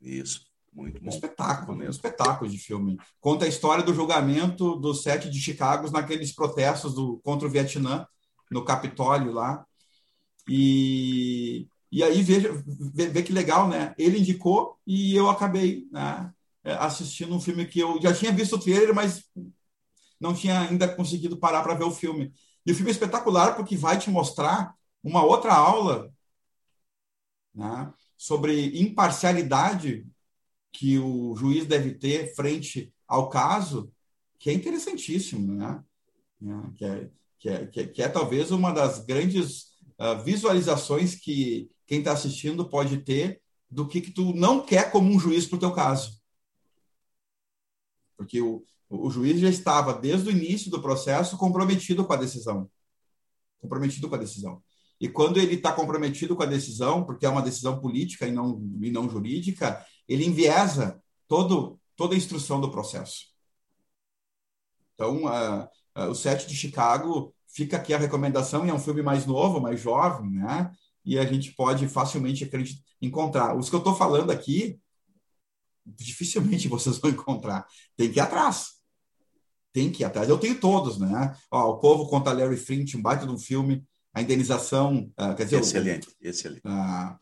Isso. Muito bom. Um espetáculo, mesmo. Um espetáculo de filme. Conta a história do julgamento dos sete de Chicago naqueles protestos do, contra o Vietnã, no Capitólio lá. E, e aí veja, vê, vê que legal, né? Ele indicou e eu acabei né, assistindo um filme que eu já tinha visto o trailer, mas não tinha ainda conseguido parar para ver o filme. E o filme é espetacular porque vai te mostrar uma outra aula né, sobre imparcialidade que o juiz deve ter frente ao caso, que é interessantíssimo, né? né que, é, que, é, que, é, que é talvez uma das grandes uh, visualizações que quem está assistindo pode ter do que, que tu não quer como um juiz para o teu caso. Porque o, o juiz já estava, desde o início do processo, comprometido com a decisão. Comprometido com a decisão. E quando ele está comprometido com a decisão, porque é uma decisão política e não, e não jurídica, ele enviesa todo, toda a instrução do processo. Então, uh, uh, o Sete de Chicago fica aqui a recomendação, e é um filme mais novo, mais jovem, né? E a gente pode facilmente encontrar. Os que eu estou falando aqui, dificilmente vocês vão encontrar. Tem que ir atrás tem que ir atrás. Eu tenho todos, né? Ó, o Povo contra Larry Flint, um baita de um filme, a indenização, uh, quer dizer, excelente, o, excelente. Uh,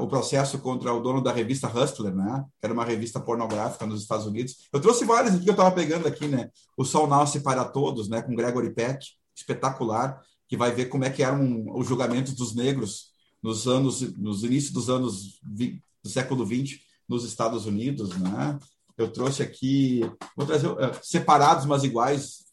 o processo contra o dono da revista Hustler, né? Que era uma revista pornográfica nos Estados Unidos. Eu trouxe vários aqui que eu estava pegando aqui, né? O Sol Nasce para Todos, né? Com Gregory Peck, espetacular, que vai ver como é que eram os julgamentos dos negros nos anos, nos inícios dos anos 20, do século XX nos Estados Unidos, né? Eu trouxe aqui, vou trazer uh, separados mas iguais,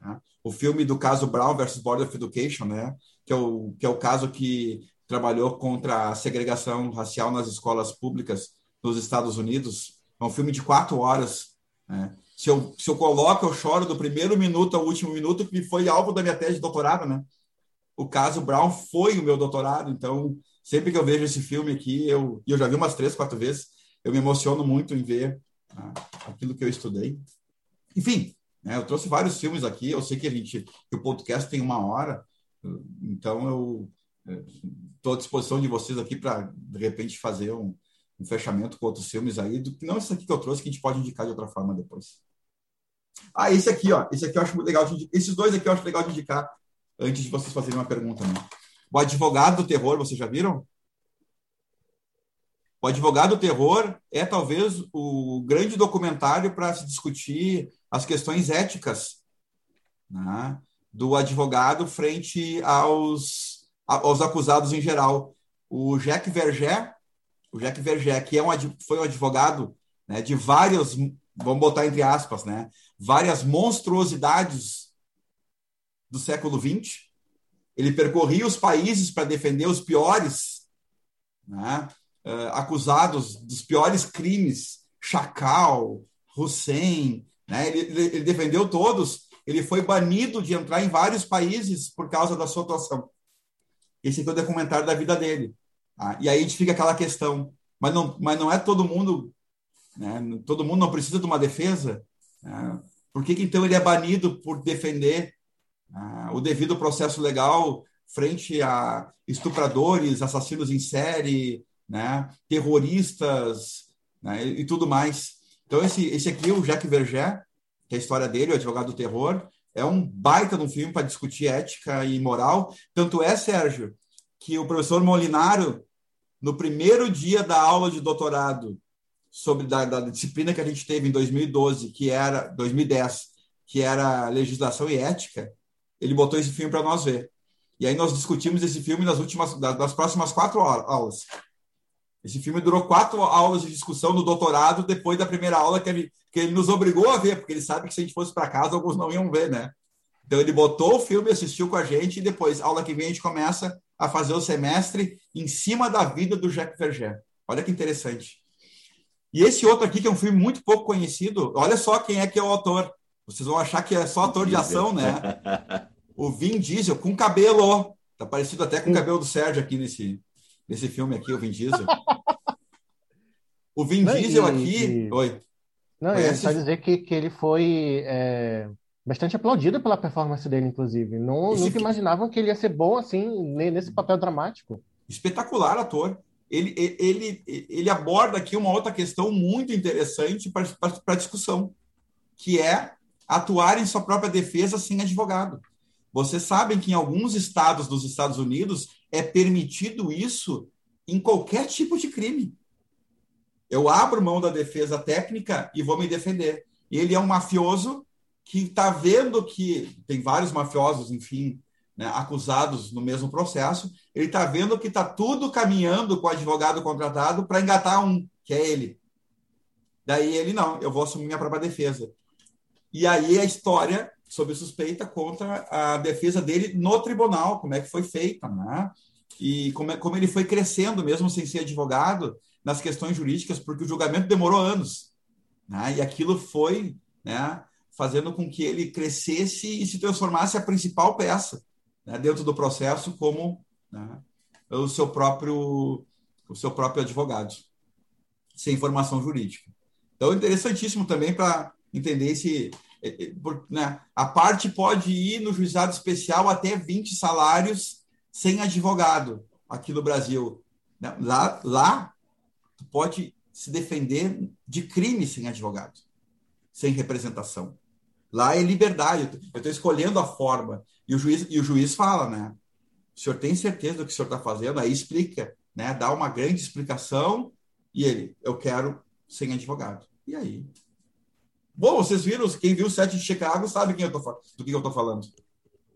né? o filme do caso Brown versus Board of Education, né? Que é o que é o caso que trabalhou contra a segregação racial nas escolas públicas nos Estados Unidos. É um filme de quatro horas. Né? Se eu, se eu coloco, eu choro do primeiro minuto ao último minuto, que foi alvo da minha tese de doutorado, né? O caso Brown foi o meu doutorado, então sempre que eu vejo esse filme aqui, eu, eu já vi umas três, quatro vezes, eu me emociono muito em ver ah, aquilo que eu estudei. Enfim, né, eu trouxe vários filmes aqui, eu sei que a gente, que o podcast tem uma hora, então eu estou à disposição de vocês aqui para, de repente, fazer um, um, fechamento com outros filmes aí, do não esse aqui que eu trouxe, que a gente pode indicar de outra forma depois. Ah, esse aqui, ó, esse aqui eu acho muito legal de, esses dois aqui eu acho legal de indicar antes de vocês fazerem uma pergunta. Né? O Advogado do Terror, vocês já viram? O Advogado do Terror é talvez o grande documentário para se discutir as questões éticas né, do advogado frente aos, aos acusados em geral. O Jacques Verger, o Jacques Verger, que é um, foi um advogado né, de vários, vamos botar entre aspas, né, várias monstruosidades do século XX. Ele percorria os países para defender os piores, né, uh, acusados dos piores crimes, Chacal, Hussein, né, ele, ele defendeu todos. Ele foi banido de entrar em vários países por causa da sua atuação. Esse é o documentário da vida dele. Tá? E aí a gente fica aquela questão, mas não, mas não é todo mundo, né? todo mundo não precisa de uma defesa. Né? Por que, que então ele é banido por defender ah, o devido processo legal frente a estupradores, assassinos em série, né, terroristas né, e, tudo mais. Então, esse, esse aqui, o Jacques Verger, que é a história dele, o advogado do terror, é um baita de um filme para discutir ética e moral. Tanto é, Sérgio, que o professor Molinaro, no primeiro dia da aula de doutorado sobre da, da disciplina que a gente teve em 2012, que era 2010, que era legislação e ética, ele botou esse filme para nós ver. E aí nós discutimos esse filme nas últimas, das próximas quatro aulas. Esse filme durou quatro aulas de discussão no doutorado depois da primeira aula que ele, que ele nos obrigou a ver, porque ele sabe que se a gente fosse para casa, alguns não iam ver, né? Então ele botou o filme, assistiu com a gente e depois, aula que vem, a gente começa a fazer o semestre em cima da vida do Jacques Verger. Olha que interessante. E esse outro aqui, que é um filme muito pouco conhecido, olha só quem é que é o autor. Vocês vão achar que é só ator de ação, né? O Vin Diesel com cabelo. Tá parecido até com o cabelo do Sérgio aqui nesse, nesse filme aqui, o Vin Diesel. O Vin Diesel aqui. Oi. Não, eu ia só dizer que, que ele foi é, bastante aplaudido pela performance dele, inclusive. Não, Esse nunca imaginavam que ele ia ser bom assim nesse papel dramático. Espetacular ator. Ele, ele, ele aborda aqui uma outra questão muito interessante para a discussão, que é atuar em sua própria defesa sem advogado. Vocês sabem que em alguns estados dos Estados Unidos é permitido isso em qualquer tipo de crime. Eu abro mão da defesa técnica e vou me defender. Ele é um mafioso que está vendo que tem vários mafiosos, enfim, né, acusados no mesmo processo. Ele está vendo que está tudo caminhando com o advogado contratado para engatar um, que é ele. Daí ele não, eu vou assumir minha própria defesa. E aí a história sobre suspeita contra a defesa dele no tribunal, como é que foi feita, né? E como, é, como ele foi crescendo, mesmo sem ser advogado, nas questões jurídicas, porque o julgamento demorou anos. Né? E aquilo foi né, fazendo com que ele crescesse e se transformasse a principal peça né, dentro do processo como né, o seu próprio o seu próprio advogado, sem formação jurídica. Então, interessantíssimo também para entender é, né, a parte pode ir no juizado especial até 20 salários sem advogado aqui no Brasil. Né? Lá, lá pode se defender de crime sem advogado, sem representação. Lá é liberdade. Eu estou escolhendo a forma. E o juiz, e o juiz fala, né? o senhor tem certeza do que o senhor está fazendo? Aí explica, né? Dá uma grande explicação e ele, eu quero sem advogado. E aí? Bom, vocês viram, quem viu o set de Chicago sabe quem eu tô, do que eu estou falando.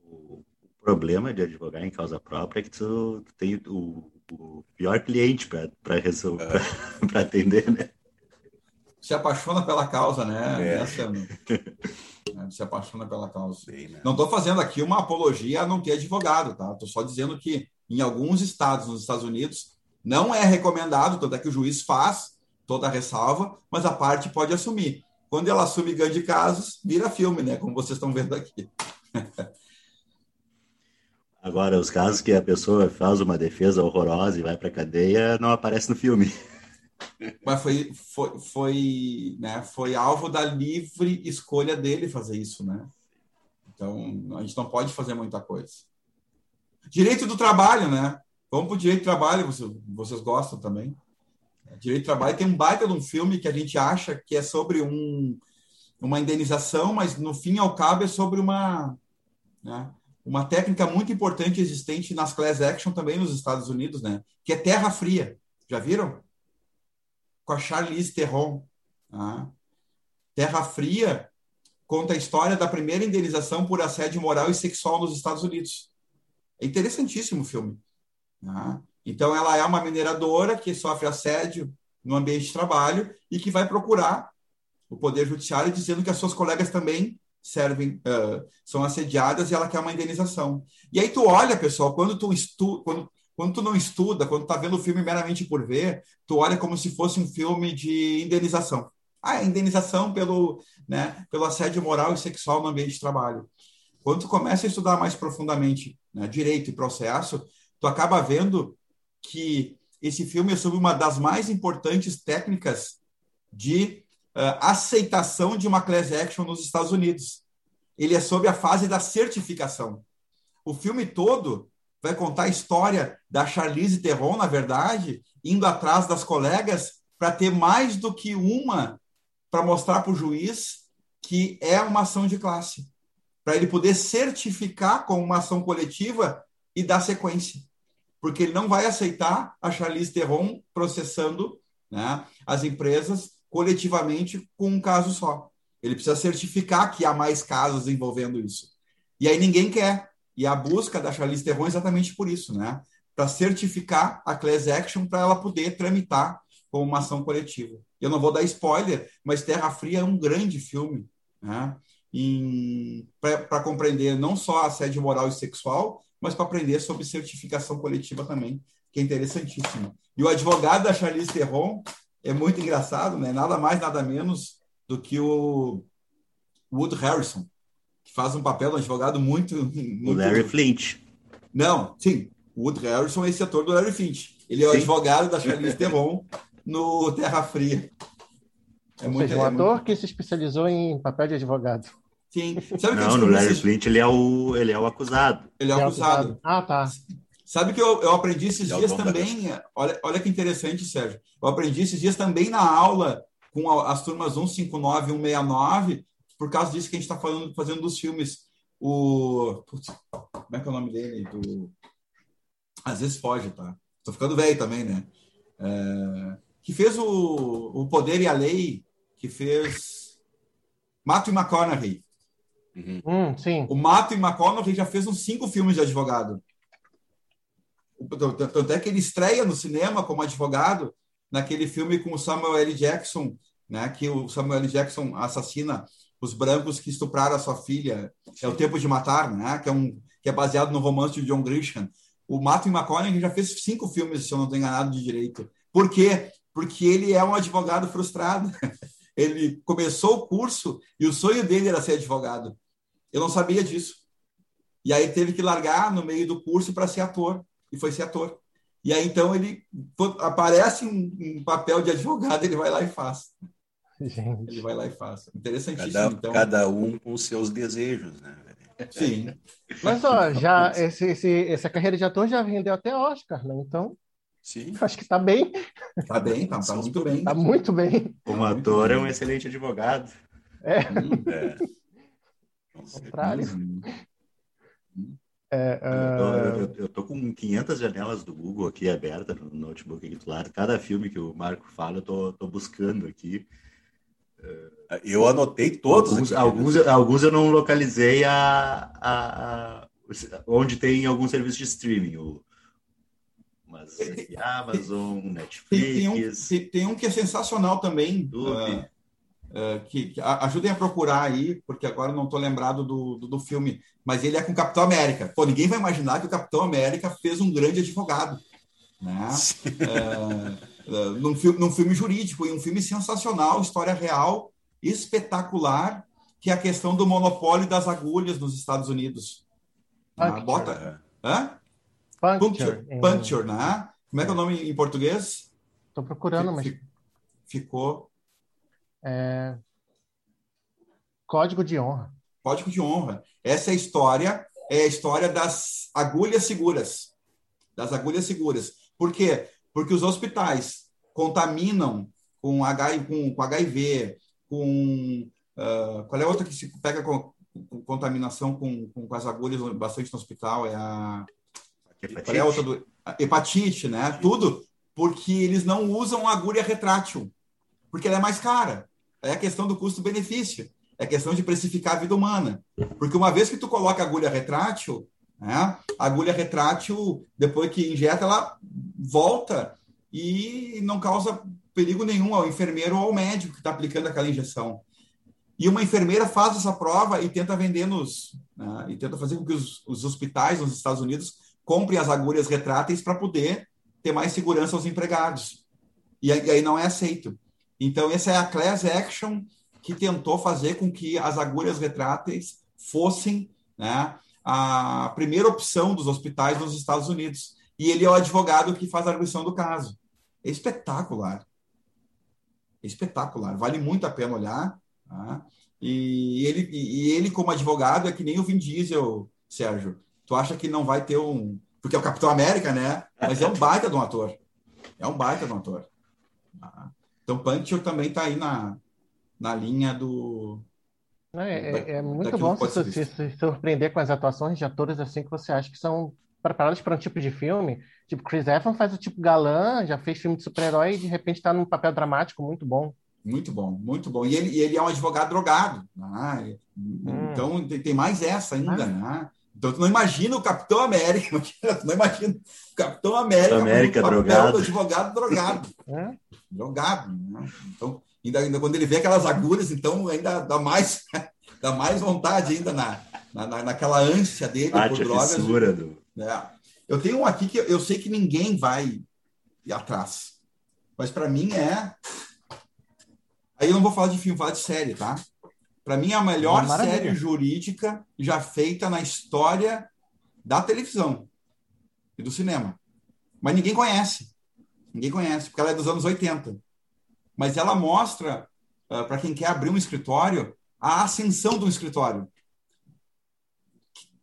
O problema de advogar em causa própria é que tu, tu tem o, o, pior cliente para resolver, é. para atender, né? Se apaixona pela causa, né? É. Essa, né? se apaixona pela causa. Né? Não estou fazendo aqui uma apologia a não ter advogado, tá? Estou só dizendo que em alguns estados, nos Estados Unidos, não é recomendado, tanto é que o juiz faz toda a ressalva, mas a parte pode assumir. Quando ela assume grande casos, vira filme, né? Como vocês estão vendo aqui. Agora, os casos que a pessoa faz uma defesa horrorosa e vai para cadeia não aparece no filme. Mas foi, foi, foi, né, foi alvo da livre escolha dele fazer isso, né? Então, a gente não pode fazer muita coisa. Direito do trabalho, né? Vamos para o direito do trabalho, vocês, vocês gostam também. Direito do trabalho tem um baita de um filme que a gente acha que é sobre um, uma indenização, mas no fim ao cabo é sobre uma, né, uma técnica muito importante existente nas class action também nos Estados Unidos, né? Que é terra fria. Já viram? Com a Charlize Theron. Tá? Terra Fria conta a história da primeira indenização por assédio moral e sexual nos Estados Unidos. É interessantíssimo o filme. Tá? Então, ela é uma mineradora que sofre assédio no ambiente de trabalho e que vai procurar o Poder Judiciário dizendo que as suas colegas também servem, uh, são assediadas e ela quer uma indenização. E aí tu olha, pessoal, quando tu, estu quando, quando tu não estuda, quando tu tá vendo o filme meramente por ver, tu olha como se fosse um filme de indenização. Ah, é indenização pelo, né, pelo assédio moral e sexual no ambiente de trabalho. Quando tu começa a estudar mais profundamente né, direito e processo, tu acaba vendo que esse filme é sobre uma das mais importantes técnicas de aceitação de uma class action nos Estados Unidos. Ele é sobre a fase da certificação. O filme todo vai contar a história da Charlize Theron, na verdade, indo atrás das colegas para ter mais do que uma para mostrar para o juiz que é uma ação de classe, para ele poder certificar como uma ação coletiva e dar sequência porque ele não vai aceitar a Charlize Theron processando né, as empresas coletivamente com um caso só. Ele precisa certificar que há mais casos envolvendo isso. E aí ninguém quer. E a busca da Charlize Theron é exatamente por isso, né? Para certificar a class action para ela poder tramitar como uma ação coletiva. Eu não vou dar spoiler, mas Terra Fria é um grande filme, né? Para compreender não só assédio moral e sexual, mas para aprender sobre certificação coletiva também, que é interessantíssimo. E o advogado da Charlize Theron é muito engraçado, né? nada mais, nada menos do que o Wood Harrison, que faz um papel de um advogado muito, muito... O Larry Flint. Não, sim. O Wood Harrison é esse ator do Larry Flint. Ele é o sim. advogado da Charlize Theron no Terra Fria. É Ou muito, seja, um é ator muito... que se especializou em papel de advogado. Sim. Sabe não, no Larry Flint ele é, o, ele é o acusado. Ele é o acusado. Ah, tá. Sabe que eu, eu aprendi esses dias também. Olha, olha que interessante, Sérgio. Eu aprendi esses dias também na aula com as turmas 159 e 169, por causa disso que a gente está fazendo dos filmes. O. Putz, como é que é o nome dele? Do... Às vezes foge, tá? Estou ficando velho também, né? É... Que fez o, o Poder e a Lei, que fez Mato e McConaughey. Uhum. Hum, sim. O Mato e McConaughey já fez uns cinco filmes de advogado. Tanto é que ele estreia no cinema como advogado naquele filme com o Samuel L. Jackson, né, que o Samuel L. Jackson assassina os brancos que estupraram a sua filha. É o Tempo de Matar, né, que é, um, que é baseado no romance de John Grisham. O Mato McConaughey já fez cinco filmes, se eu não estou enganado, de direito. Por quê? Porque ele é um advogado frustrado. Ele começou o curso e o sonho dele era ser advogado. Eu não sabia disso. E aí teve que largar no meio do curso para ser ator. E foi ser ator. E aí então ele aparece um, um, papel de advogado, ele vai lá e faz. Gente. Ele vai lá e faz. Interessantíssimo. Cada, então. cada um com os seus desejos, né? Sim. Mas ó, já esse, esse, essa carreira de ator já vendeu até Oscar, né? Então. Sim. Acho que está bem. Está bem, está tá muito bem. Está muito bem. Como ator é um excelente advogado. É. é. Contrário. É, Eu, uh, tô, eu tô com 500 janelas do Google aqui abertas no notebook aqui do lado. Cada filme que o Marco fala, eu tô, tô buscando aqui. Eu anotei todos. Alguns, aqui. alguns, alguns eu não localizei a, a, a- onde tem algum serviço de streaming. O, mas Amazon, Tem, tem um, Netflix, tem, tem um que é sensacional também, YouTube. ah, ah, que, que a- ajudem a procurar aí, porque agora eu não estou lembrado do, do, do filme, mas ele é com o Capitão América. Pô, ninguém vai imaginar que o Capitão América fez um grande advogado, né? Ah, ah, num, filme, num filme jurídico, e um filme sensacional, história real, espetacular, que é a questão do monopólio das agulhas nos Estados Unidos. Ah, Puncture. bota. Hã? Puncture. Puncture, em- puncture, né? Como é que é o nome em português? Tô procurando, mas Fi- Ficou é, código de honra. código de honra. Essa é a história, é a história das agulhas seguras. Das agulhas seguras. Por quê? Porque os hospitais contaminam com, H, com, com HIV, com. ah, qual é a outra que se pega com, com contaminação com, com, com as agulhas bastante no hospital? É a. Qual é a outra do... a hepatite, né? Tudo porque eles não usam agulha retrátil, porque ela é mais cara. É a questão do custo-benefício. É questão de precificar a vida humana. Porque uma vez que tu coloca agulha retrátil, né, a agulha retrátil, depois que injeta, ela volta e não causa perigo nenhum ao enfermeiro ou ao médico que está aplicando aquela injeção. E uma enfermeira faz essa prova e tenta vender nos. né, e tenta fazer com que os, os hospitais nos Estados Unidos comprem as agulhas retráteis para poder ter mais segurança aos empregados. E aí não é aceito. Então, essa é a class action que tentou fazer com que as agulhas retráteis fossem né, a primeira opção dos hospitais nos Estados Unidos. E ele é o advogado que faz a arguição do caso. É espetacular. É espetacular. Vale muito a pena olhar. tá? E, ele, e ele, como advogado, é que nem o Vin Diesel, Sérgio. Tu acha que não vai ter um. Porque é o Capitão América, né? Mas é um baita de um ator. É um baita de um ator. tá? Então, Puncture também está aí na, na linha do. É, é- é muito daquilo bom que pode se, se- se surpreender com as atuações de atores assim que você acha que são preparados para um tipo de filme. Tipo, Chris Evans faz o tipo galã, já fez filme de super-herói e de repente está num papel dramático muito bom. Muito bom, muito bom. E ele, ele é um advogado drogado. né? Então tem, tem mais essa ainda, Ah. né? Então tu não imagina o Capitão América, imagina, tu não imagina o Capitão América, América papel drogado. do advogado drogado. né? drogado. Né? Então, ainda, ainda quando ele vê aquelas agulhas, então ainda dá mais, dá mais vontade ainda na, na, na- naquela ânsia dele Bate por drogas. fissura do. É. Eu tenho um aqui que eu sei que ninguém vai ir atrás. Mas para mim é. Aí eu não vou falar de filme, vou falar de série, tá? Para mim é a melhor Maravilha. série jurídica já feita na história da televisão e do cinema. Mas ninguém conhece. Ninguém conhece, porque ela é dos anos 80. Mas ela mostra, para quem quer abrir um escritório, a ascensão do escritório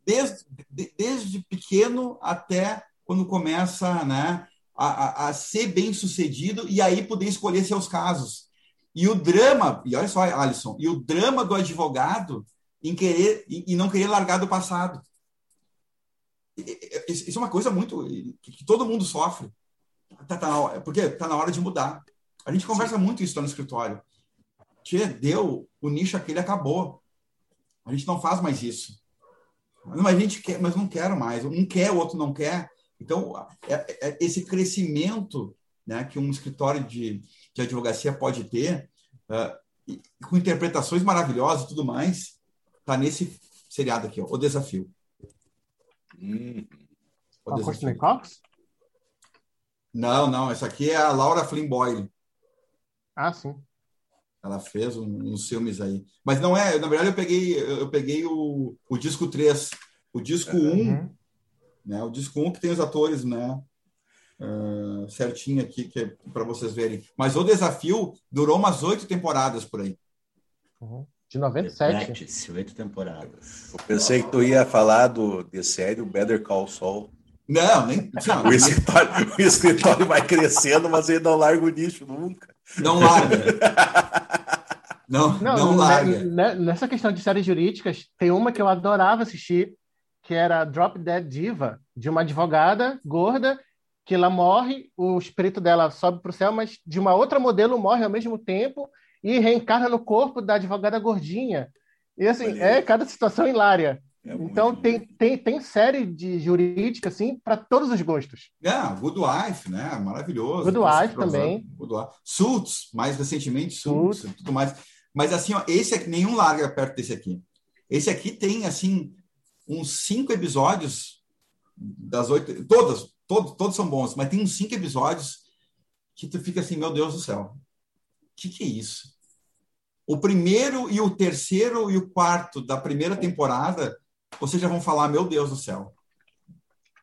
desde, de- desde pequeno até quando começa né, a, a- a ser bem sucedido e aí poder escolher seus casos. E o drama, e olha só, Alisson, e o drama do advogado em querer e, não querer largar do passado. Isso é uma coisa muito que, que todo mundo sofre. Tá, tá hora- porque está na hora de mudar. A gente conversa muito isso lá no escritório. Tchê, deu, o nicho aquele acabou. A gente não faz mais isso. Mas a gente quer, mas não quero mais. Um quer, o outro não quer. Então, é- é- esse crescimento né, que um escritório de, de advocacia pode ter, e- com interpretações maravilhosas e tudo mais, está nesse seriado aqui, ó, O Desafio. Hum, O a Desafio. Courtney Cox? Não, não, essa aqui é a Laura Flynn Boyle. Ah, sim. Ela fez um- uns filmes aí. Mas não é, na verdade eu peguei, eu peguei o, o disco 3. O disco 1, Uhum. né? O disco 1 que tem os atores, né? Ah, certinho aqui que é para vocês verem. Mas o desafio durou umas oito temporadas por aí. Uhum. De 97. Practice, oito temporadas. eu pensei que tu ia falar do, de série o Better Call Saul. Não, nem não, O escritório, o escritório vai crescendo, mas ele não larga o nicho nunca. não larga. Não, não, Não, larga. ne- ne- nessa questão de séries jurídicas, tem uma que eu adorava assistir, que era Drop Dead Diva, de uma advogada gorda que ela morre, o espírito dela sobe para o céu, mas de uma outra modelo morre ao mesmo tempo e reencarna no corpo da advogada gordinha. E assim, é cada situação hilária. É então tem, tem, tem série de jurídica assim para todos os gostos. É, Good Wife, né? Maravilhoso. Good Wife também. Good Wife. Suits, mais recentemente Suits, Suits, tudo mais. Mas assim, ó, esse aqui nenhum larga perto desse aqui. Esse aqui tem assim uns cinco episódios das oito, todas, todos, todos são bons, mas tem uns cinco episódios que tu fica assim, meu Deus do céu, o que, que é isso? O primeiro e o terceiro e o quarto da primeira temporada vocês já vão falar, meu Deus do céu.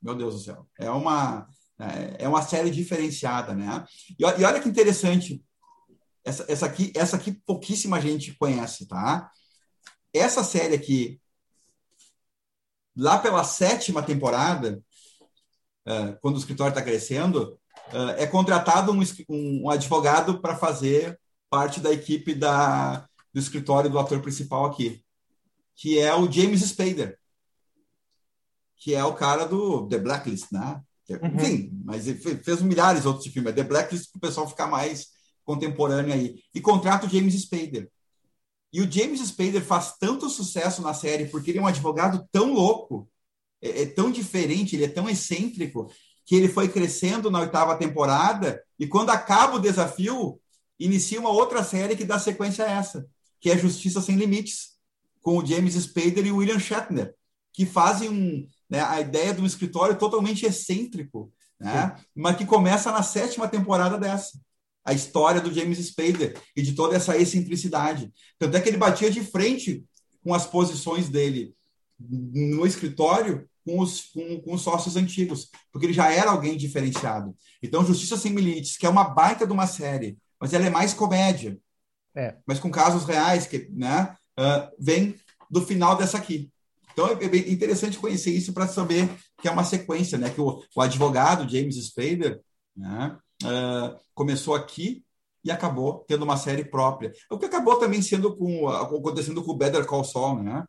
Meu Deus do céu. É uma, é, é uma série diferenciada, né? E, e olha que interessante. Essa, essa, aqui, essa aqui pouquíssima gente conhece, tá? Essa série aqui, lá pela sétima temporada, quando o escritório está crescendo, uh, é contratado um, um advogado para fazer parte da equipe da, do escritório do ator principal aqui que é o James Spader, que é o cara do The Blacklist, né? É, uhum. Enfim, mas ele fez milhares de outros filmes. É The Blacklist para o pessoal ficar mais contemporâneo aí. E contrata o James Spader. E o James Spader faz tanto sucesso na série porque ele é um advogado tão louco, é, é tão diferente, ele é tão excêntrico, que ele foi crescendo na oitava temporada e quando acaba o desafio, inicia uma outra série que dá sequência a essa, que é Justiça Sem Limites com o James Spader e o William Shatner, que fazem um, né, a ideia de um escritório totalmente excêntrico, né, mas que começa na sétima temporada dessa. A história do James Spader e de toda essa excentricidade. Tanto é que ele batia de frente com as posições dele no escritório com os, com, com os sócios antigos, porque ele já era alguém diferenciado. Então, Justiça Sem Limites, que é uma baita de uma série, mas ela é mais comédia. É. Mas com casos reais, que, né? uh, vem do final dessa aqui. Então é bem interessante conhecer isso para saber que é uma sequência, né? Que o, o advogado James Spader né, uh, começou aqui e acabou tendo uma série própria. O que acabou também sendo com acontecendo com o Better Call Saul, né?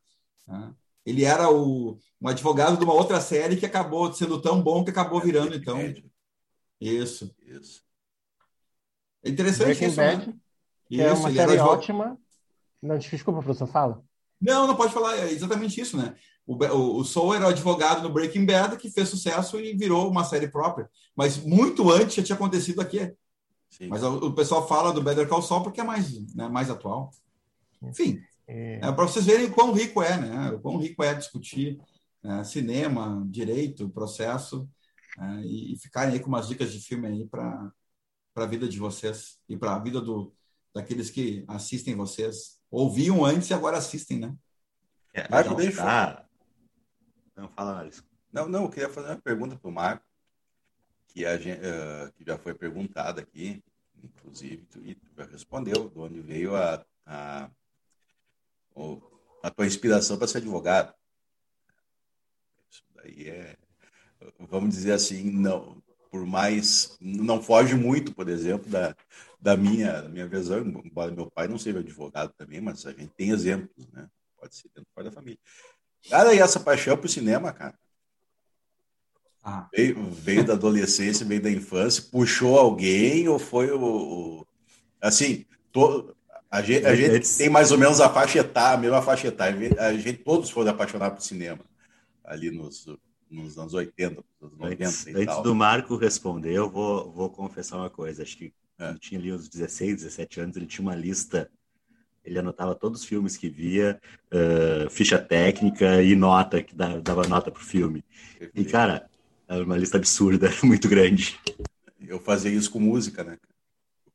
Uh, ele era o, um advogado de uma outra série que acabou sendo tão bom que acabou virando então. Isso. Isso. É interessante Breaking isso, Bad, né? Que isso, é uma série ótima não, desculpa, professor, fala. Não, não pode falar, é exatamente isso, né? O, o, o Soul era o advogado no Breaking Bad que fez sucesso e virou uma série própria. Mas muito antes já tinha acontecido aqui. Sim. Mas o, o, pessoal fala do Better Call Saul porque é mais, né, mais atual. Enfim, é, é para vocês verem o quão rico é, né? O quão rico é discutir né, cinema, direito, processo é, e, e ficarem aí com umas dicas de filme aí para a vida de vocês e para a vida do, daqueles que assistem vocês ouviam antes e agora assistem, né? É, Marco, deixa tá... Não, fala, Alisson. Não, não, eu queria fazer uma pergunta para o Marco, que, a gente, uh, que já foi perguntada aqui, inclusive, tu, e tu já respondeu, de onde veio a, a, a tua inspiração para ser advogado. Isso daí é, vamos dizer assim, não, por mais, não foge muito, por exemplo, da, da minha, da minha visão, embora meu pai não seja advogado também, mas a gente tem exemplos, né? Pode ser dentro da família. Cara, e essa paixão pro cinema, cara? Ah. Veio, veio, da adolescência, veio da infância, puxou alguém ou foi o. o assim, to, a, gente, a gente tem mais ou menos a faixa etária, a mesma faixa etária. A gente todos foram apaixonados por cinema ali nos, nos anos 80, nos 90 antes, antes do Marco responder, eu vou, vou confessar uma coisa. Acho que é. Tinha ali uns 16, 17 anos, ele tinha uma lista. Ele anotava todos os filmes que via, uh, ficha técnica e nota, que dava nota pro filme. E, cara, era uma lista absurda, muito grande. Eu fazia isso com música, né?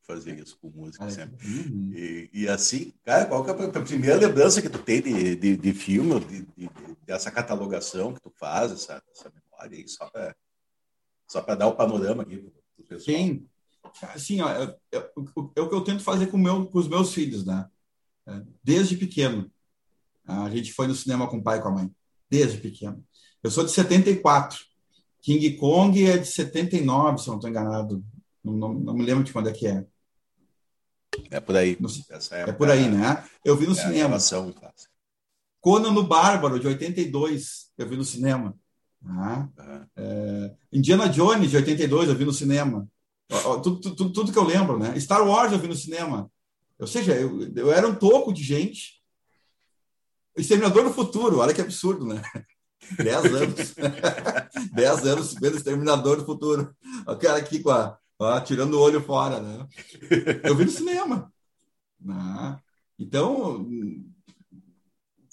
Fazia isso com música sempre. Uhum. E, e, assim, cara, qual que é a primeira lembrança que tu tem de, de, de filme, de, de, dessa catalogação que tu faz, essa, essa memória aí, só para só dar o panorama aqui pro pessoal? Sim, assim, ó, é, é, é, o que eu tento fazer com, meu, com os meus filhos, né? É, desde pequeno. A gente foi no cinema com o pai e com a mãe. Desde pequeno. Eu sou de 74. King Kong é de 79, se não estou enganado. Não, não, não, me lembro de quando é que é. É por aí. No, é por aí, né? Eu vi no cinema. Conan no Bárbaro, de 82, eu vi no cinema. Ah, é, Indiana Jones, de 82, eu vi no cinema. Tudo, tudo, tudo, que eu lembro, né? Star Wars eu vi no cinema. Ou seja, eu, eu era um toco de gente. Exterminador do Futuro, olha que absurdo, né? Dez anos. Dez anos vendo Exterminador do Futuro. O cara aqui com a, ó, tirando o olho fora, né? Eu vi no cinema. Né? Então,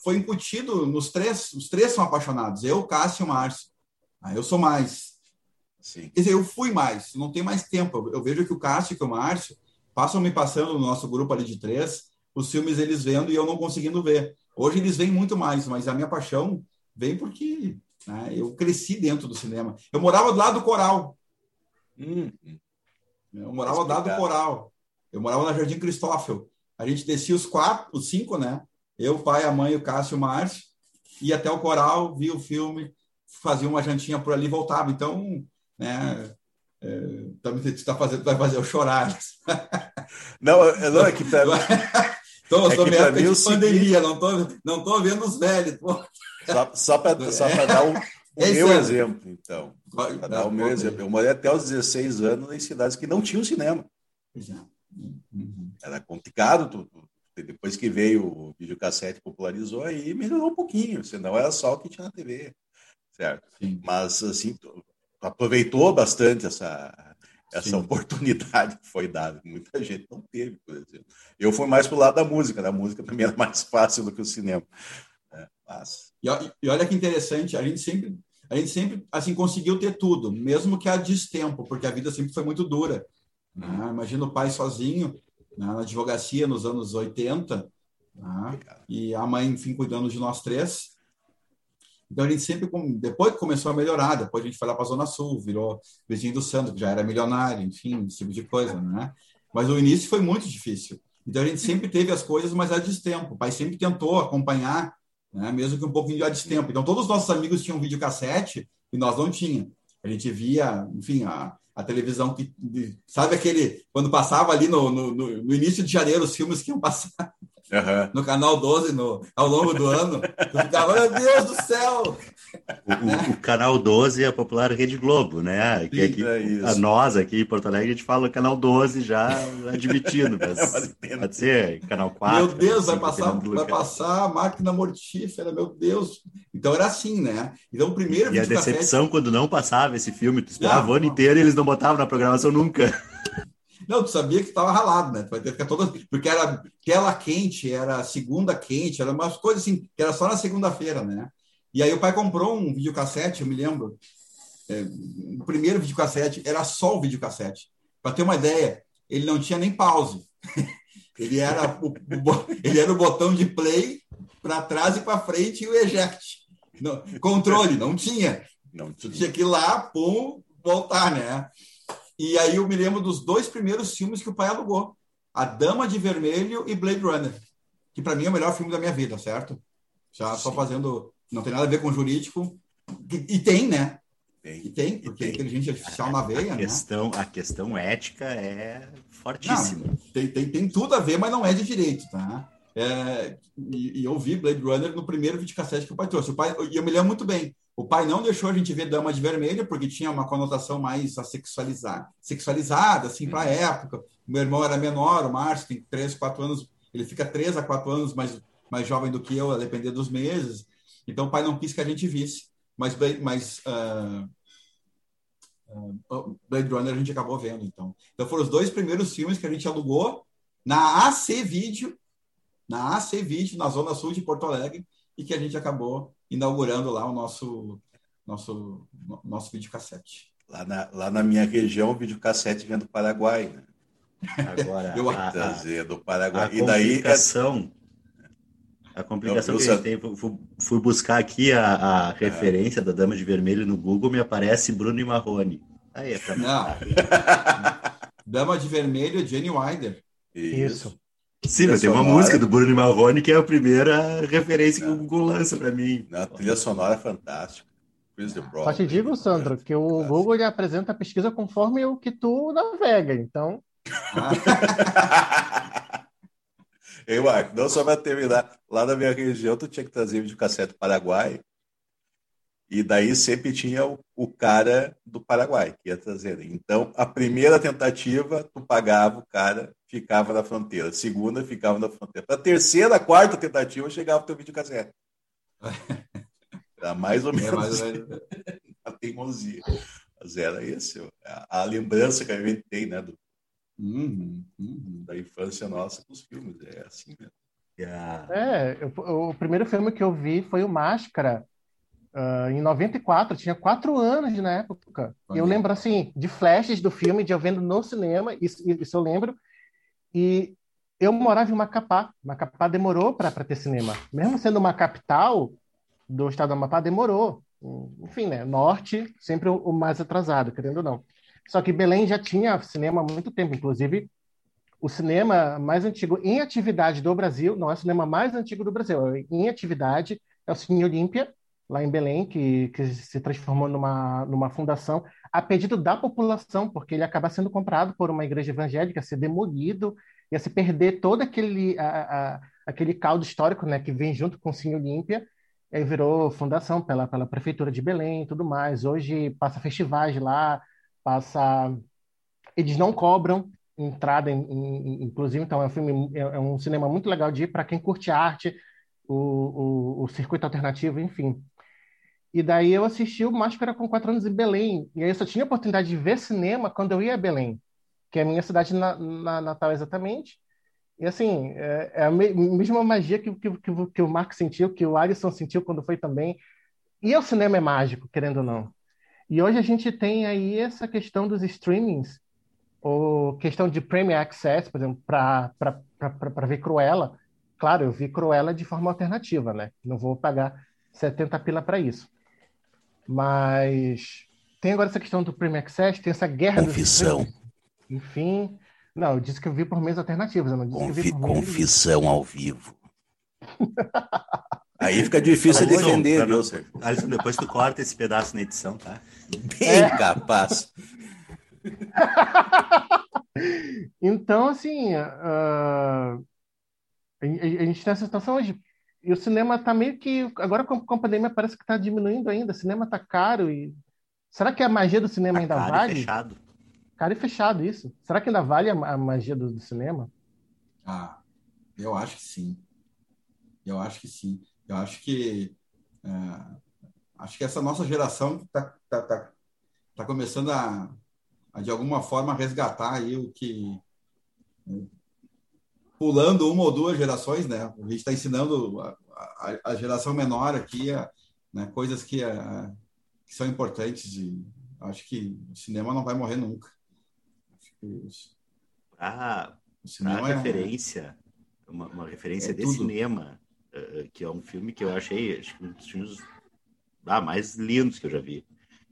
foi incutido nos três, os três são apaixonados, eu, Cássio e o Márcio. Ah, eu sou mais. Sim. Quer dizer, eu fui mais, não tem mais tempo. Eu vejo que o Cássio e o Márcio passam me passando no nosso grupo ali de três, os filmes eles vendo e eu não conseguindo ver. Hoje eles vêm muito mais, mas a minha paixão vem porque né, eu cresci dentro do cinema. Eu morava do lado do Coral. Hum. Eu morava do lado do Coral. Eu morava na Jardim Cristófel. A gente descia os quatro, os cinco, né? Eu, o pai, a mãe, o Cássio e o Márcio. Ia até o Coral, via o filme, fazia uma jantinha por ali e voltava. Então, né? É, também está fazendo, vai fazer eu chorar. Não, não é que para Estou é sob época de pandemia, não estou não tô vendo os velhos. Pô. Só, só para só dar um, o meu exemplo, então. Para dar o meu exemplo. Eu morei até os 16 anos em cidades que não tinham cinema. Uhum. Era complicado. Tu, tu, depois que veio o videocassete popularizou, aí melhorou um pouquinho. Senão era só o que tinha na TV. Certo? Sim. Mas, assim, tu, aproveitou bastante essa essa Sim. oportunidade que foi dada. Muita gente não teve, por exemplo. Eu fui mais pro lado da música, né? a música também era mais fácil do que o cinema. É, mas... e, e, olha que interessante, a gente sempre, a gente sempre assim conseguiu ter tudo, mesmo que a destempo, porque a vida sempre foi muito dura. Né? Imagina o pai sozinho né? na advocacia nos anos 80, né? e a mãe, enfim, cuidando de nós três. Então a gente sempre, depois que começou a melhorar, depois a gente foi lá para a Zona Sul, virou vizinho do Santo, que já era milionário, enfim, esse tipo de coisa, né? Mas o início foi muito difícil. Então a gente sempre teve as coisas, mas a destempo. O pai sempre tentou acompanhar, né? mesmo que um pouquinho de destempo. Então todos os nossos amigos tinham videocassete e nós não tínhamos. A gente via, enfim, a, a televisão que. Sabe aquele. Quando passava ali no, no, no início de janeiro os filmes que iam passar uhum. no canal 12 no, ao longo do ano. Tu ficava, meu Deus do céu! O, o, canal 12 é a popular Rede Globo, né? Que aqui, é a nós aqui em Porto Alegre a gente fala canal 12 já admitindo, mas pode ser canal 4. Meu Deus, vai passar, vai passar a máquina mortífera, meu Deus. Então era assim, né? Então o primeiro E a decepção quando não passava esse filme, tu esperava o ano inteiro e eles não botavam na programação nunca. Não, tu sabia que estava ralado, né? Tu vai ter que ficar toda... Porque era aquela quente, era segunda quente, era umas coisas assim, que era só na segunda-feira, né? E aí o pai comprou um videocassete, eu me lembro. É, o primeiro videocassete era só o videocassete. Para ter uma ideia, ele não tinha nem pause. ele, era o, o, ele era o botão de play para trás e para frente e o eject. Não, controle, não tinha. Não tinha. Tinha que ir lá, pum, voltar, né? E aí eu me lembro dos dois primeiros filmes que o pai alugou: A Dama de Vermelho e Blade Runner, que para mim é o melhor filme da minha vida, certo? Já só fazendo. Não tem nada a ver com jurídico. E, e tem, né? Tem. E tem, porque tem. inteligência artificial a, na veia, a né? questão, né? A questão ética é fortíssima. Não, tem, tem, tem tudo a ver, mas não é de direito, tá? É, e, e, eu vi Blade Runner no primeiro videocassete que o pai trouxe. O pai, e eu me lembro muito bem. O pai não deixou a gente ver Dama de Vermelho, porque tinha uma conotação mais sexualizada, sexualizada assim, para a uhum. época. Meu irmão era menor, o Márcio tem 3, 4 anos, ele fica 3 a 4 anos mais, mais jovem do que eu, a depender dos meses. Então, o pai não quis que a gente visse. Mas, mas uh, uh, Blade Runner a gente acabou vendo, então. Então, foram os dois primeiros filmes que a gente alugou na AC Vídeo, na AC Vídeo, na Zona Sul de Porto Alegre, e que a gente acabou inaugurando lá o nosso nosso nosso videocassete. Lá na, lá na minha região, o videocassete vem do Paraguai, né? Agora, eu a, trazer do Paraguai. A e daí complicação, a complicação eu, eu que a gente tem, fui, fui buscar aqui a, a referência da Dama de Vermelho no Google, me aparece Bruno e Marrone. Aí é pra Não. Dama de Vermelho, Jenny Wilder. Isso. Sim, mas tem uma música do Bruno Marrone que é a primeira referência que o Google lança para mim. A trilha sonora é fantástica. Só te digo, Sandro, que o Google ele apresenta a pesquisa conforme o que tu navega, então. Ei, Marco, não só para terminar, lá na minha região tu tinha que trazer videocassete do Paraguai, e daí sempre tinha o, o, cara do Paraguai que ia trazer. Então, a primeira tentativa, tu pagava o cara, ficava na fronteira. A segunda, ficava na fronteira. A terceira, a quarta tentativa, chegava o teu videocassete. Era mais ou menos, é mais ou menos. a teimosia. Mas era esse, a, a lembrança que a gente tem, né, do, uhum, uhum. da infância nossa com os filmes. É assim mesmo. Yeah. É, eu, o primeiro filme que eu vi foi o Máscara, uh, em 94, tinha quatro anos na época. E eu lembro, assim, de flashes do filme, de eu vendo no cinema, isso, isso eu lembro. E eu morava em Macapá. Macapá demorou para ter cinema. Mesmo sendo uma capital do estado do Amapá, demorou. Enfim, né? Norte, sempre o mais atrasado, querendo ou não. Só que Belém já tinha cinema há muito tempo. Inclusive, o cinema mais antigo em atividade do Brasil, não é o cinema mais antigo do Brasil, é em atividade é o Cine Olímpia, lá em Belém, que, que se transformou numa, numa fundação a pedido da população, porque ele acaba sendo comprado por uma igreja evangélica, ser demolido, ia se perder todo aquele, a, a, aquele caldo histórico né, que vem junto com o Cine Olímpia, aí virou fundação pela, pela prefeitura de Belém e tudo mais. Hoje passa festivais lá, passa... Eles não cobram entrada, em, em, inclusive, então é um filme, é, é um cinema muito legal de ir para quem curte arte, o, o, o circuito alternativo, enfim. E daí eu assisti o Máscara com quatro anos em Belém. E aí eu só tinha oportunidade de ver cinema quando eu ia a Belém, que é a minha cidade na, na natal exatamente. E assim, é, é, a mesma magia que, que, que, que o Marco sentiu, que o Alisson sentiu quando foi também. E o cinema é mágico, querendo ou não. E hoje a gente tem aí essa questão dos streamings, ou questão de Premium Access, por exemplo, para ver Cruella. Claro, eu vi Cruella de forma alternativa, né? Não vou pagar 70 pila para isso. Mas tem agora essa questão do Premium Access, tem essa guerra Confissão. Enfim. Não, eu disse que eu vi por meios alternativos. Eu não disse Confi que eu vi por confissão ao vivo. Aí fica difícil defender, viu, Sérgio? Alisson, depois tu corta esse pedaço na edição, tá? Bem é. capaz. então, assim, uh, a, gente tem essa situação hoje. E o cinema está meio que. Agora com a pandemia parece que está diminuindo ainda. O cinema está caro. e Será que a magia do cinema tá ainda caro vale? E fechado. Caro e fechado, isso. Será que ainda vale a, a magia do, do, cinema? Ah, eu acho que sim. Eu acho que sim. Eu acho que. É, acho que essa nossa geração está tá, tá, tá começando a, a, de alguma forma, resgatar aí o que pulando uma ou duas gerações, né? A gente está ensinando a, a, a, geração menor aqui a, né, coisas que, a, que, são importantes e acho que o cinema não vai morrer nunca. Acho que ah, o cinema é referência, uma, uma referência é de tudo. cinema, uh, que é um filme que eu achei acho que um dos filmes ah, mais lindos que eu já vi,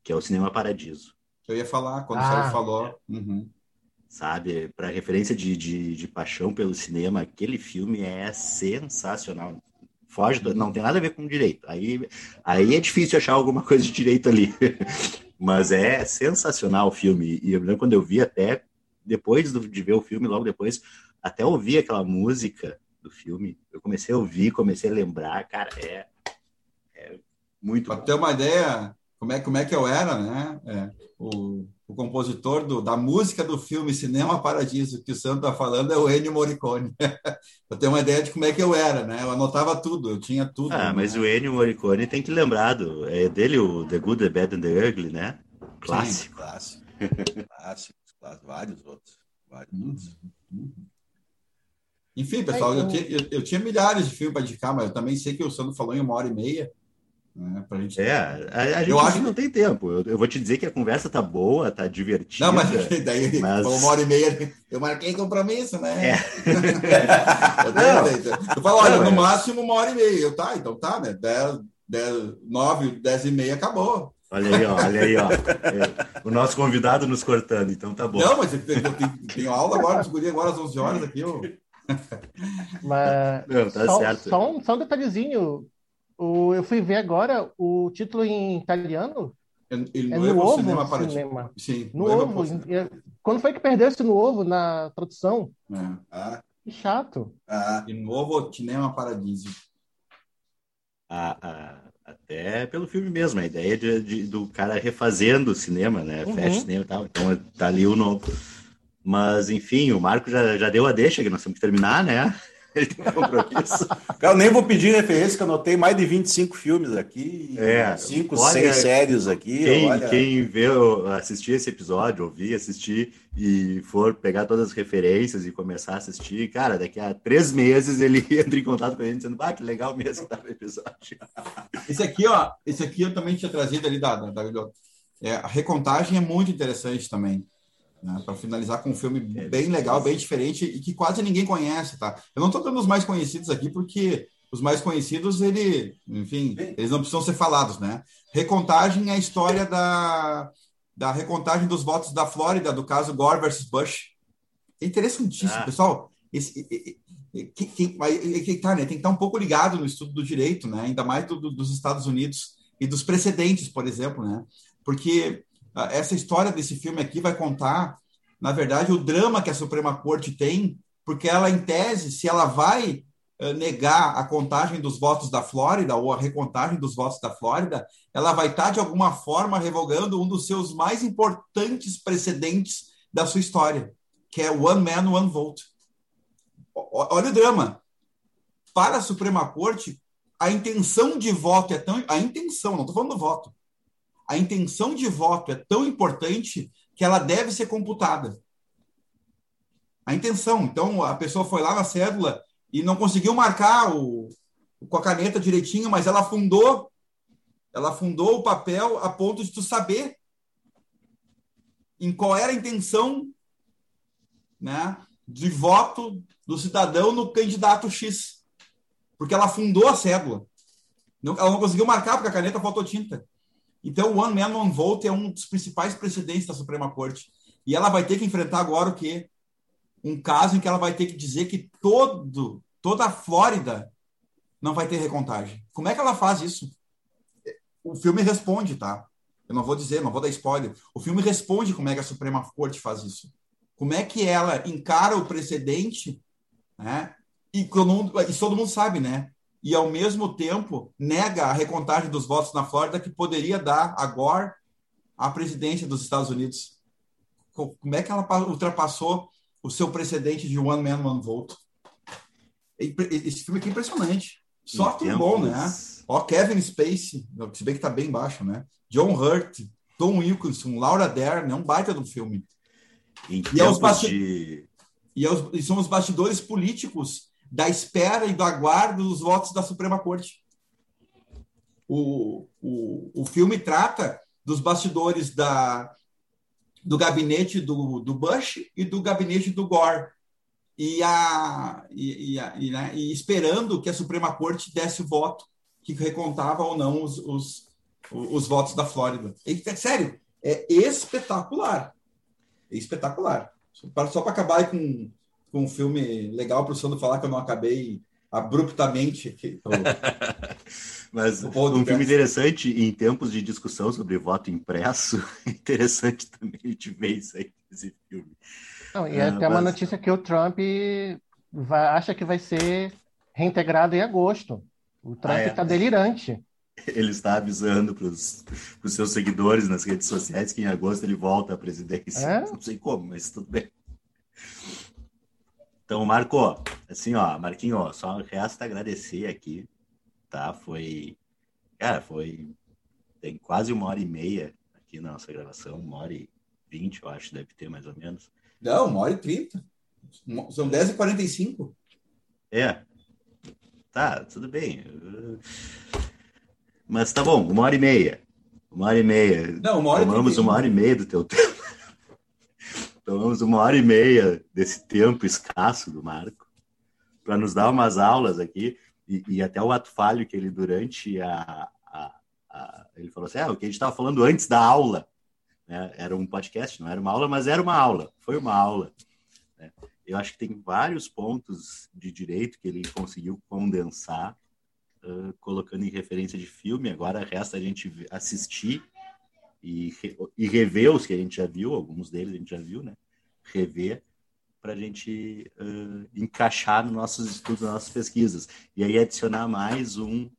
que é o Cinema Paradiso. Eu ia falar quando ah, você falou. Uhum sabe? Para referência de, de, de, paixão pelo cinema, aquele filme é sensacional. Foge, do, não tem nada a ver com direito. Aí, aí é difícil achar alguma coisa de direito ali. Mas é sensacional o filme. E eu lembro quando eu vi até, depois de ver o filme, logo depois, até ouvi aquela música do filme. Eu comecei a ouvir, comecei a lembrar. Cara, é, é muito. Para ter uma ideia, como é, como é que eu era, né? É, o o compositor do, da música do filme Cinema Paradiso, que o Sandro está falando, é o Ennio Morricone. eu tenho uma ideia de como é que eu era, né? Eu anotava tudo, eu tinha tudo. Ah, né? mas o Ennio Morricone tem que lembrar, do, é dele o The Good, The Bad and The Ugly, né? Clássico. Sim, clássico. clássicos, clássicos, vários outros. Vários uhum. outros. Uhum. Enfim, pessoal, eu, tinha, eu, eu, tinha milhares de filmes para indicar, mas eu também sei que o Sandro falou em uma hora e meia. Né, pra gente... É, a, a gente eu acho... não tem tempo. Eu, eu, vou te dizer que a conversa tá boa, tá divertida. Não, mas daí mas... uma hora e meia eu marquei compromisso, né? É. eu, eu falo, olha, não, no é. máximo uma hora e meia. Eu, tá, então tá, né? Dez, dez, nove, dez e meia acabou. Olha aí, ó, olha aí, ó. É, o nosso convidado nos cortando, então tá bom. Não, mas eu, tenho, tenho aula agora, descobri agora às 11 horas aqui. Eu... Mas não, tá só, certo. Só um, só um detalhezinho o, eu fui ver agora o título em italiano. Il é no ovo cinema, cinema. Sim, no ovo. Quando foi que perdeu-se no ovo na tradução? É. Ah. Que chato. Ah, de novo, Cinema Paradiso. A, a, até pelo filme mesmo, a ideia de, de do cara refazendo o cinema, né? Uhum. Fecha cinema e tal. Então tá ali o novo. Mas, enfim, o Marco já, já deu a deixa que nós temos que terminar, né? Ele tem compromisso. Cara, eu nem vou pedir referência, que eu anotei mais de 25 filmes aqui. É. 5, 6 séries aqui. Quem, olha... quem vê, assistir esse episódio, ouvir, assistir e for pegar todas as referências e começar a assistir, cara, daqui a três meses ele entra em contato com a gente dizendo, ah, que legal mesmo tá no episódio. Esse aqui, ó, esse aqui eu também tinha trazido ali da, da, da é, a recontagem é muito interessante também. Né, para finalizar com um filme é, bem legal, bem diferente e que quase ninguém conhece, tá? Eu não estou dando os mais conhecidos aqui porque os mais conhecidos, ele, enfim, eles não precisam ser falados, né? Recontagem é a história da, da recontagem dos votos da Flórida, do caso Gore versus Bush. É interessantíssimo, ah. pessoal. Esse, que, que, que, tá, né? Tem que estar um pouco ligado no estudo do direito, né? Ainda mais do, do, dos Estados Unidos e dos precedentes, por exemplo, né? Porque essa história desse filme aqui vai contar, na verdade, o drama que a Suprema Corte tem, porque ela, em tese, se ela vai uh, negar a contagem dos votos da Flórida ou a recontagem dos votos da Flórida, ela vai estar, de alguma forma, revogando um dos seus mais importantes precedentes da sua história, que é One Man, One Vote. Olha o drama. Para a Suprema Corte, a intenção de voto é tão. A intenção, não estou falando do voto a intenção de voto é tão importante que ela deve ser computada. A intenção. Então, a pessoa foi lá na cédula e não conseguiu marcar o, com a caneta direitinho, mas ela fundou, ela fundou o papel a ponto de tu saber em qual era a intenção né, de voto do cidadão no candidato X. Porque ela fundou a cédula. Ela não conseguiu marcar porque a caneta faltou tinta. Então, o One Man, One Vote é um dos principais precedentes da Suprema Corte. E ela vai ter que enfrentar agora o quê? Um caso em que ela vai ter que dizer que todo, toda a Flórida não vai ter recontagem. Como é que ela faz isso? O filme responde, tá? Eu não vou dizer, não vou dar spoiler. O filme responde como é que a Suprema Corte faz isso. Como é que ela encara o precedente, né? E, e todo mundo sabe, né? E, ao mesmo tempo, nega a recontagem dos votos na Flórida que poderia dar a Gore a presidência dos Estados Unidos. Como é que ela ultrapassou o seu precedente de One Man, One Vote? Esse filme aqui é impressionante. Só filme bom, né? Ó, Kevin Spacey, se bem que tá bem baixo, né? John Hurt, Tom Wilkinson, Laura Dern, é um baita do filme. Em e, é os basti... de... e, é os... e são os bastidores políticos da espera e do aguardo dos votos da Suprema Corte. O, o, o filme trata dos bastidores da, do gabinete do, do Bush e do gabinete do Gore. E, a, e, a, e, né, e esperando que a Suprema Corte desse o voto que recontava ou não os, os, os votos da Flórida. É, sério, é espetacular. É espetacular. Só para acabar com com um filme legal para o Sandro falar que eu não acabei abruptamente. Mas um filme interessante em tempos de discussão sobre voto impresso, interessante também a gente ver isso aí nesse filme. Não, e é ah, até mas... uma notícia que o Trump vai, acha que vai ser reintegrado em agosto. O Trump está ah, é? Tá delirante. Ele está avisando para os seus seguidores nas redes sociais que em agosto ele volta à presidência. É? Não sei como, mas tudo bem. Então, Marco, assim, ó, Marquinho, ó, só resta agradecer aqui, tá? Foi, cara, foi, tem quase uma hora e meia aqui na nossa gravação, uma hora e vinte, eu acho, deve ter mais ou menos. Não, uma hora e trinta. São dez e quarenta e cinco. É. Tá, tudo bem. Mas tá bom, uma hora e meia. Uma hora e meia. Não, uma hora Tomamos uma hora e meia do teu tempo. Tomamos uma hora e meia desse tempo escasso do Marco para nos dar umas aulas aqui e, e, até o ato falho que ele durante a, a, a ele falou assim, ah, o que a gente estava falando antes da aula, né? era um podcast, não era uma aula, mas era uma aula, foi uma aula. Né? Eu acho que tem vários pontos de direito que ele conseguiu condensar, uh, colocando em referência de filme. Agora resta a gente assistir e, e rever os que a gente já viu, alguns deles a gente já viu, né? Rever para a gente uh, encaixar nos nossos estudos, nas nossas pesquisas. E aí adicionar mais um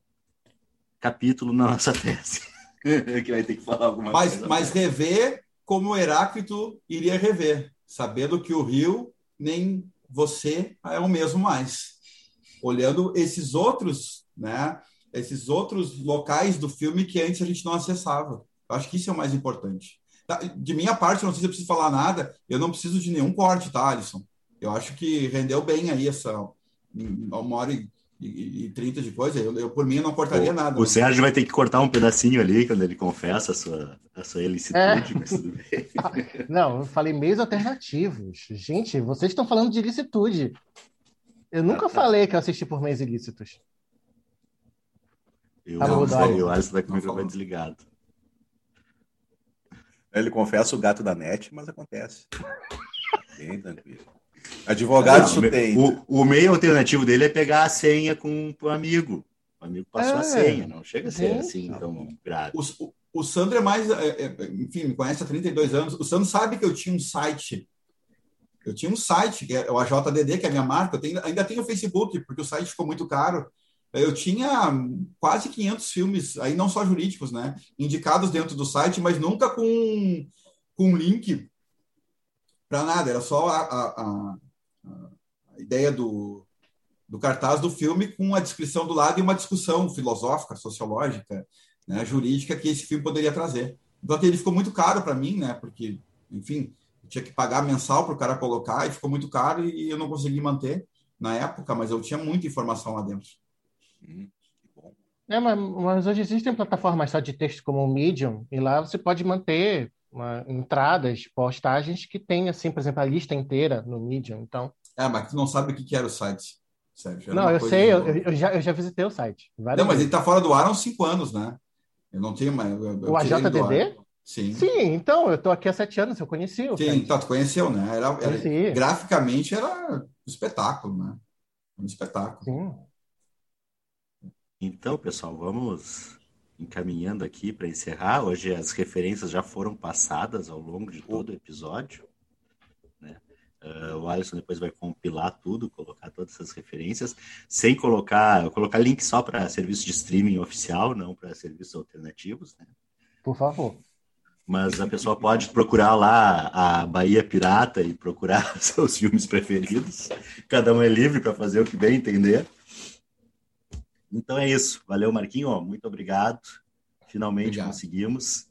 capítulo na nossa tese, que vai ter que falar alguma mas, coisa. Mas rever como Heráclito iria rever, sabendo que o rio nem você é o mesmo mais. Olhando esses outros, né, esses outros locais do filme que antes a gente não acessava. Eu acho que isso é o mais importante. Tá, de minha parte, não sei se eu preciso falar nada, eu não preciso de nenhum corte, tá, Alisson? Eu acho que rendeu bem aí essa uma hora e trinta de coisa. Eu, eu, por mim, não cortaria o, nada. O não. Sérgio vai ter que cortar um pedacinho ali quando ele confessa a sua, a sua ilicitude, é. mas tudo bem. Não, eu falei meios alternativos. Gente, vocês estão falando de ilicitude. Eu nunca ah, tá. falei que eu assisti por meios ilícitos. Eu, tá o Alisson tá com o microfone desligado. Ele confessa o gato da net, mas acontece. Bem tranquilo. Advogado isso tem. O, o, meio alternativo dele é pegar a senha com o amigo. O amigo passou é, a senha, não chega a ser assim tão grave. O, o, Sandro é mais, é, é, enfim, me conhece há 32 anos. O Sandro sabe que eu tinha um site. Eu tinha um site, que é o AJDD, que é a minha marca. Eu tenho, ainda tenho o Facebook, porque o site ficou muito caro. Eu tinha quase 500 filmes, aí não só jurídicos, né? Indicados dentro do site, mas nunca com, com link para nada. Era só a, a, a, ideia do, do cartaz do filme com a descrição do lado e uma discussão filosófica, sociológica, né, jurídica que esse filme poderia trazer. Então, ele ficou muito caro para mim, né? Porque, enfim, tinha que pagar mensal para o cara colocar e ficou muito caro e eu não consegui manter na época, mas eu tinha muita informação lá dentro. Hum, é, mas, mas, hoje existem plataformas só de texto como o Medium, e lá você pode manter uma, entradas, postagens que tem, assim, por exemplo, a lista inteira no Medium. Então... É, mas tu não sabe o que era o site. Sérgio, não, eu sei, eu, eu, já, eu já visitei o site. Não, mas vezes. ele está fora do ar há uns cinco anos, né? Eu não tenho mais. Eu, o AJDD? Sim. Sim, então, eu estou aqui há sete anos, eu conheci o Sim, site. então, tu conheceu, né? Era, era graficamente era um espetáculo, né? Um espetáculo. Sim. Então, pessoal, vamos encaminhando aqui para encerrar. Hoje as referências já foram passadas ao longo de todo o episódio. Né? Uh, o Alisson depois vai compilar tudo, colocar todas essas referências, sem colocar, colocar link só para serviço de streaming oficial, não para serviços alternativos. Né? Por favor. Mas a pessoa pode procurar lá a Bahia Pirata e procurar seus filmes preferidos. Cada um é livre para fazer o que bem entender. Então é isso. Valeu, Marquinho. Muito obrigado. Finalmente obrigado. conseguimos.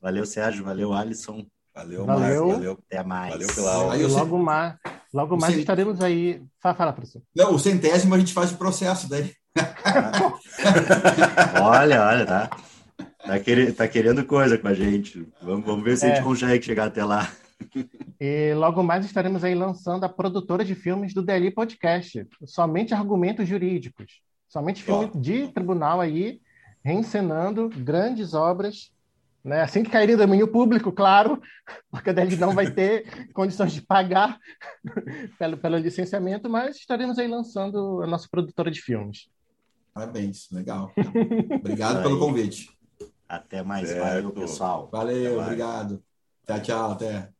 Valeu, Sérgio. Valeu, Alisson. Valeu, valeu. Marcos. Valeu. Até mais. Valeu pela aula. Aí, logo mais, logo mais cent... estaremos aí. Fala, fala professor. Não, o centésimo a gente faz o processo daí. olha, olha, tá. Tá, querendo, tá querendo coisa com a gente. Vamos, vamos ver se é. a gente consegue chegar até lá. E logo mais estaremos aí lançando a produtora de filmes do DLI Podcast, somente argumentos jurídicos. Somente filme oh. de tribunal aí, reencenando grandes obras, né? Assim que cair em domínio público, claro, porque ele não vai ter condições de pagar pelo, pelo licenciamento, mas estaremos aí lançando a nossa produtora de filmes. Parabéns, legal. Obrigado pelo convite. Até mais, certo. valeu, pessoal. Valeu, obrigado. Tchau, tchau, até.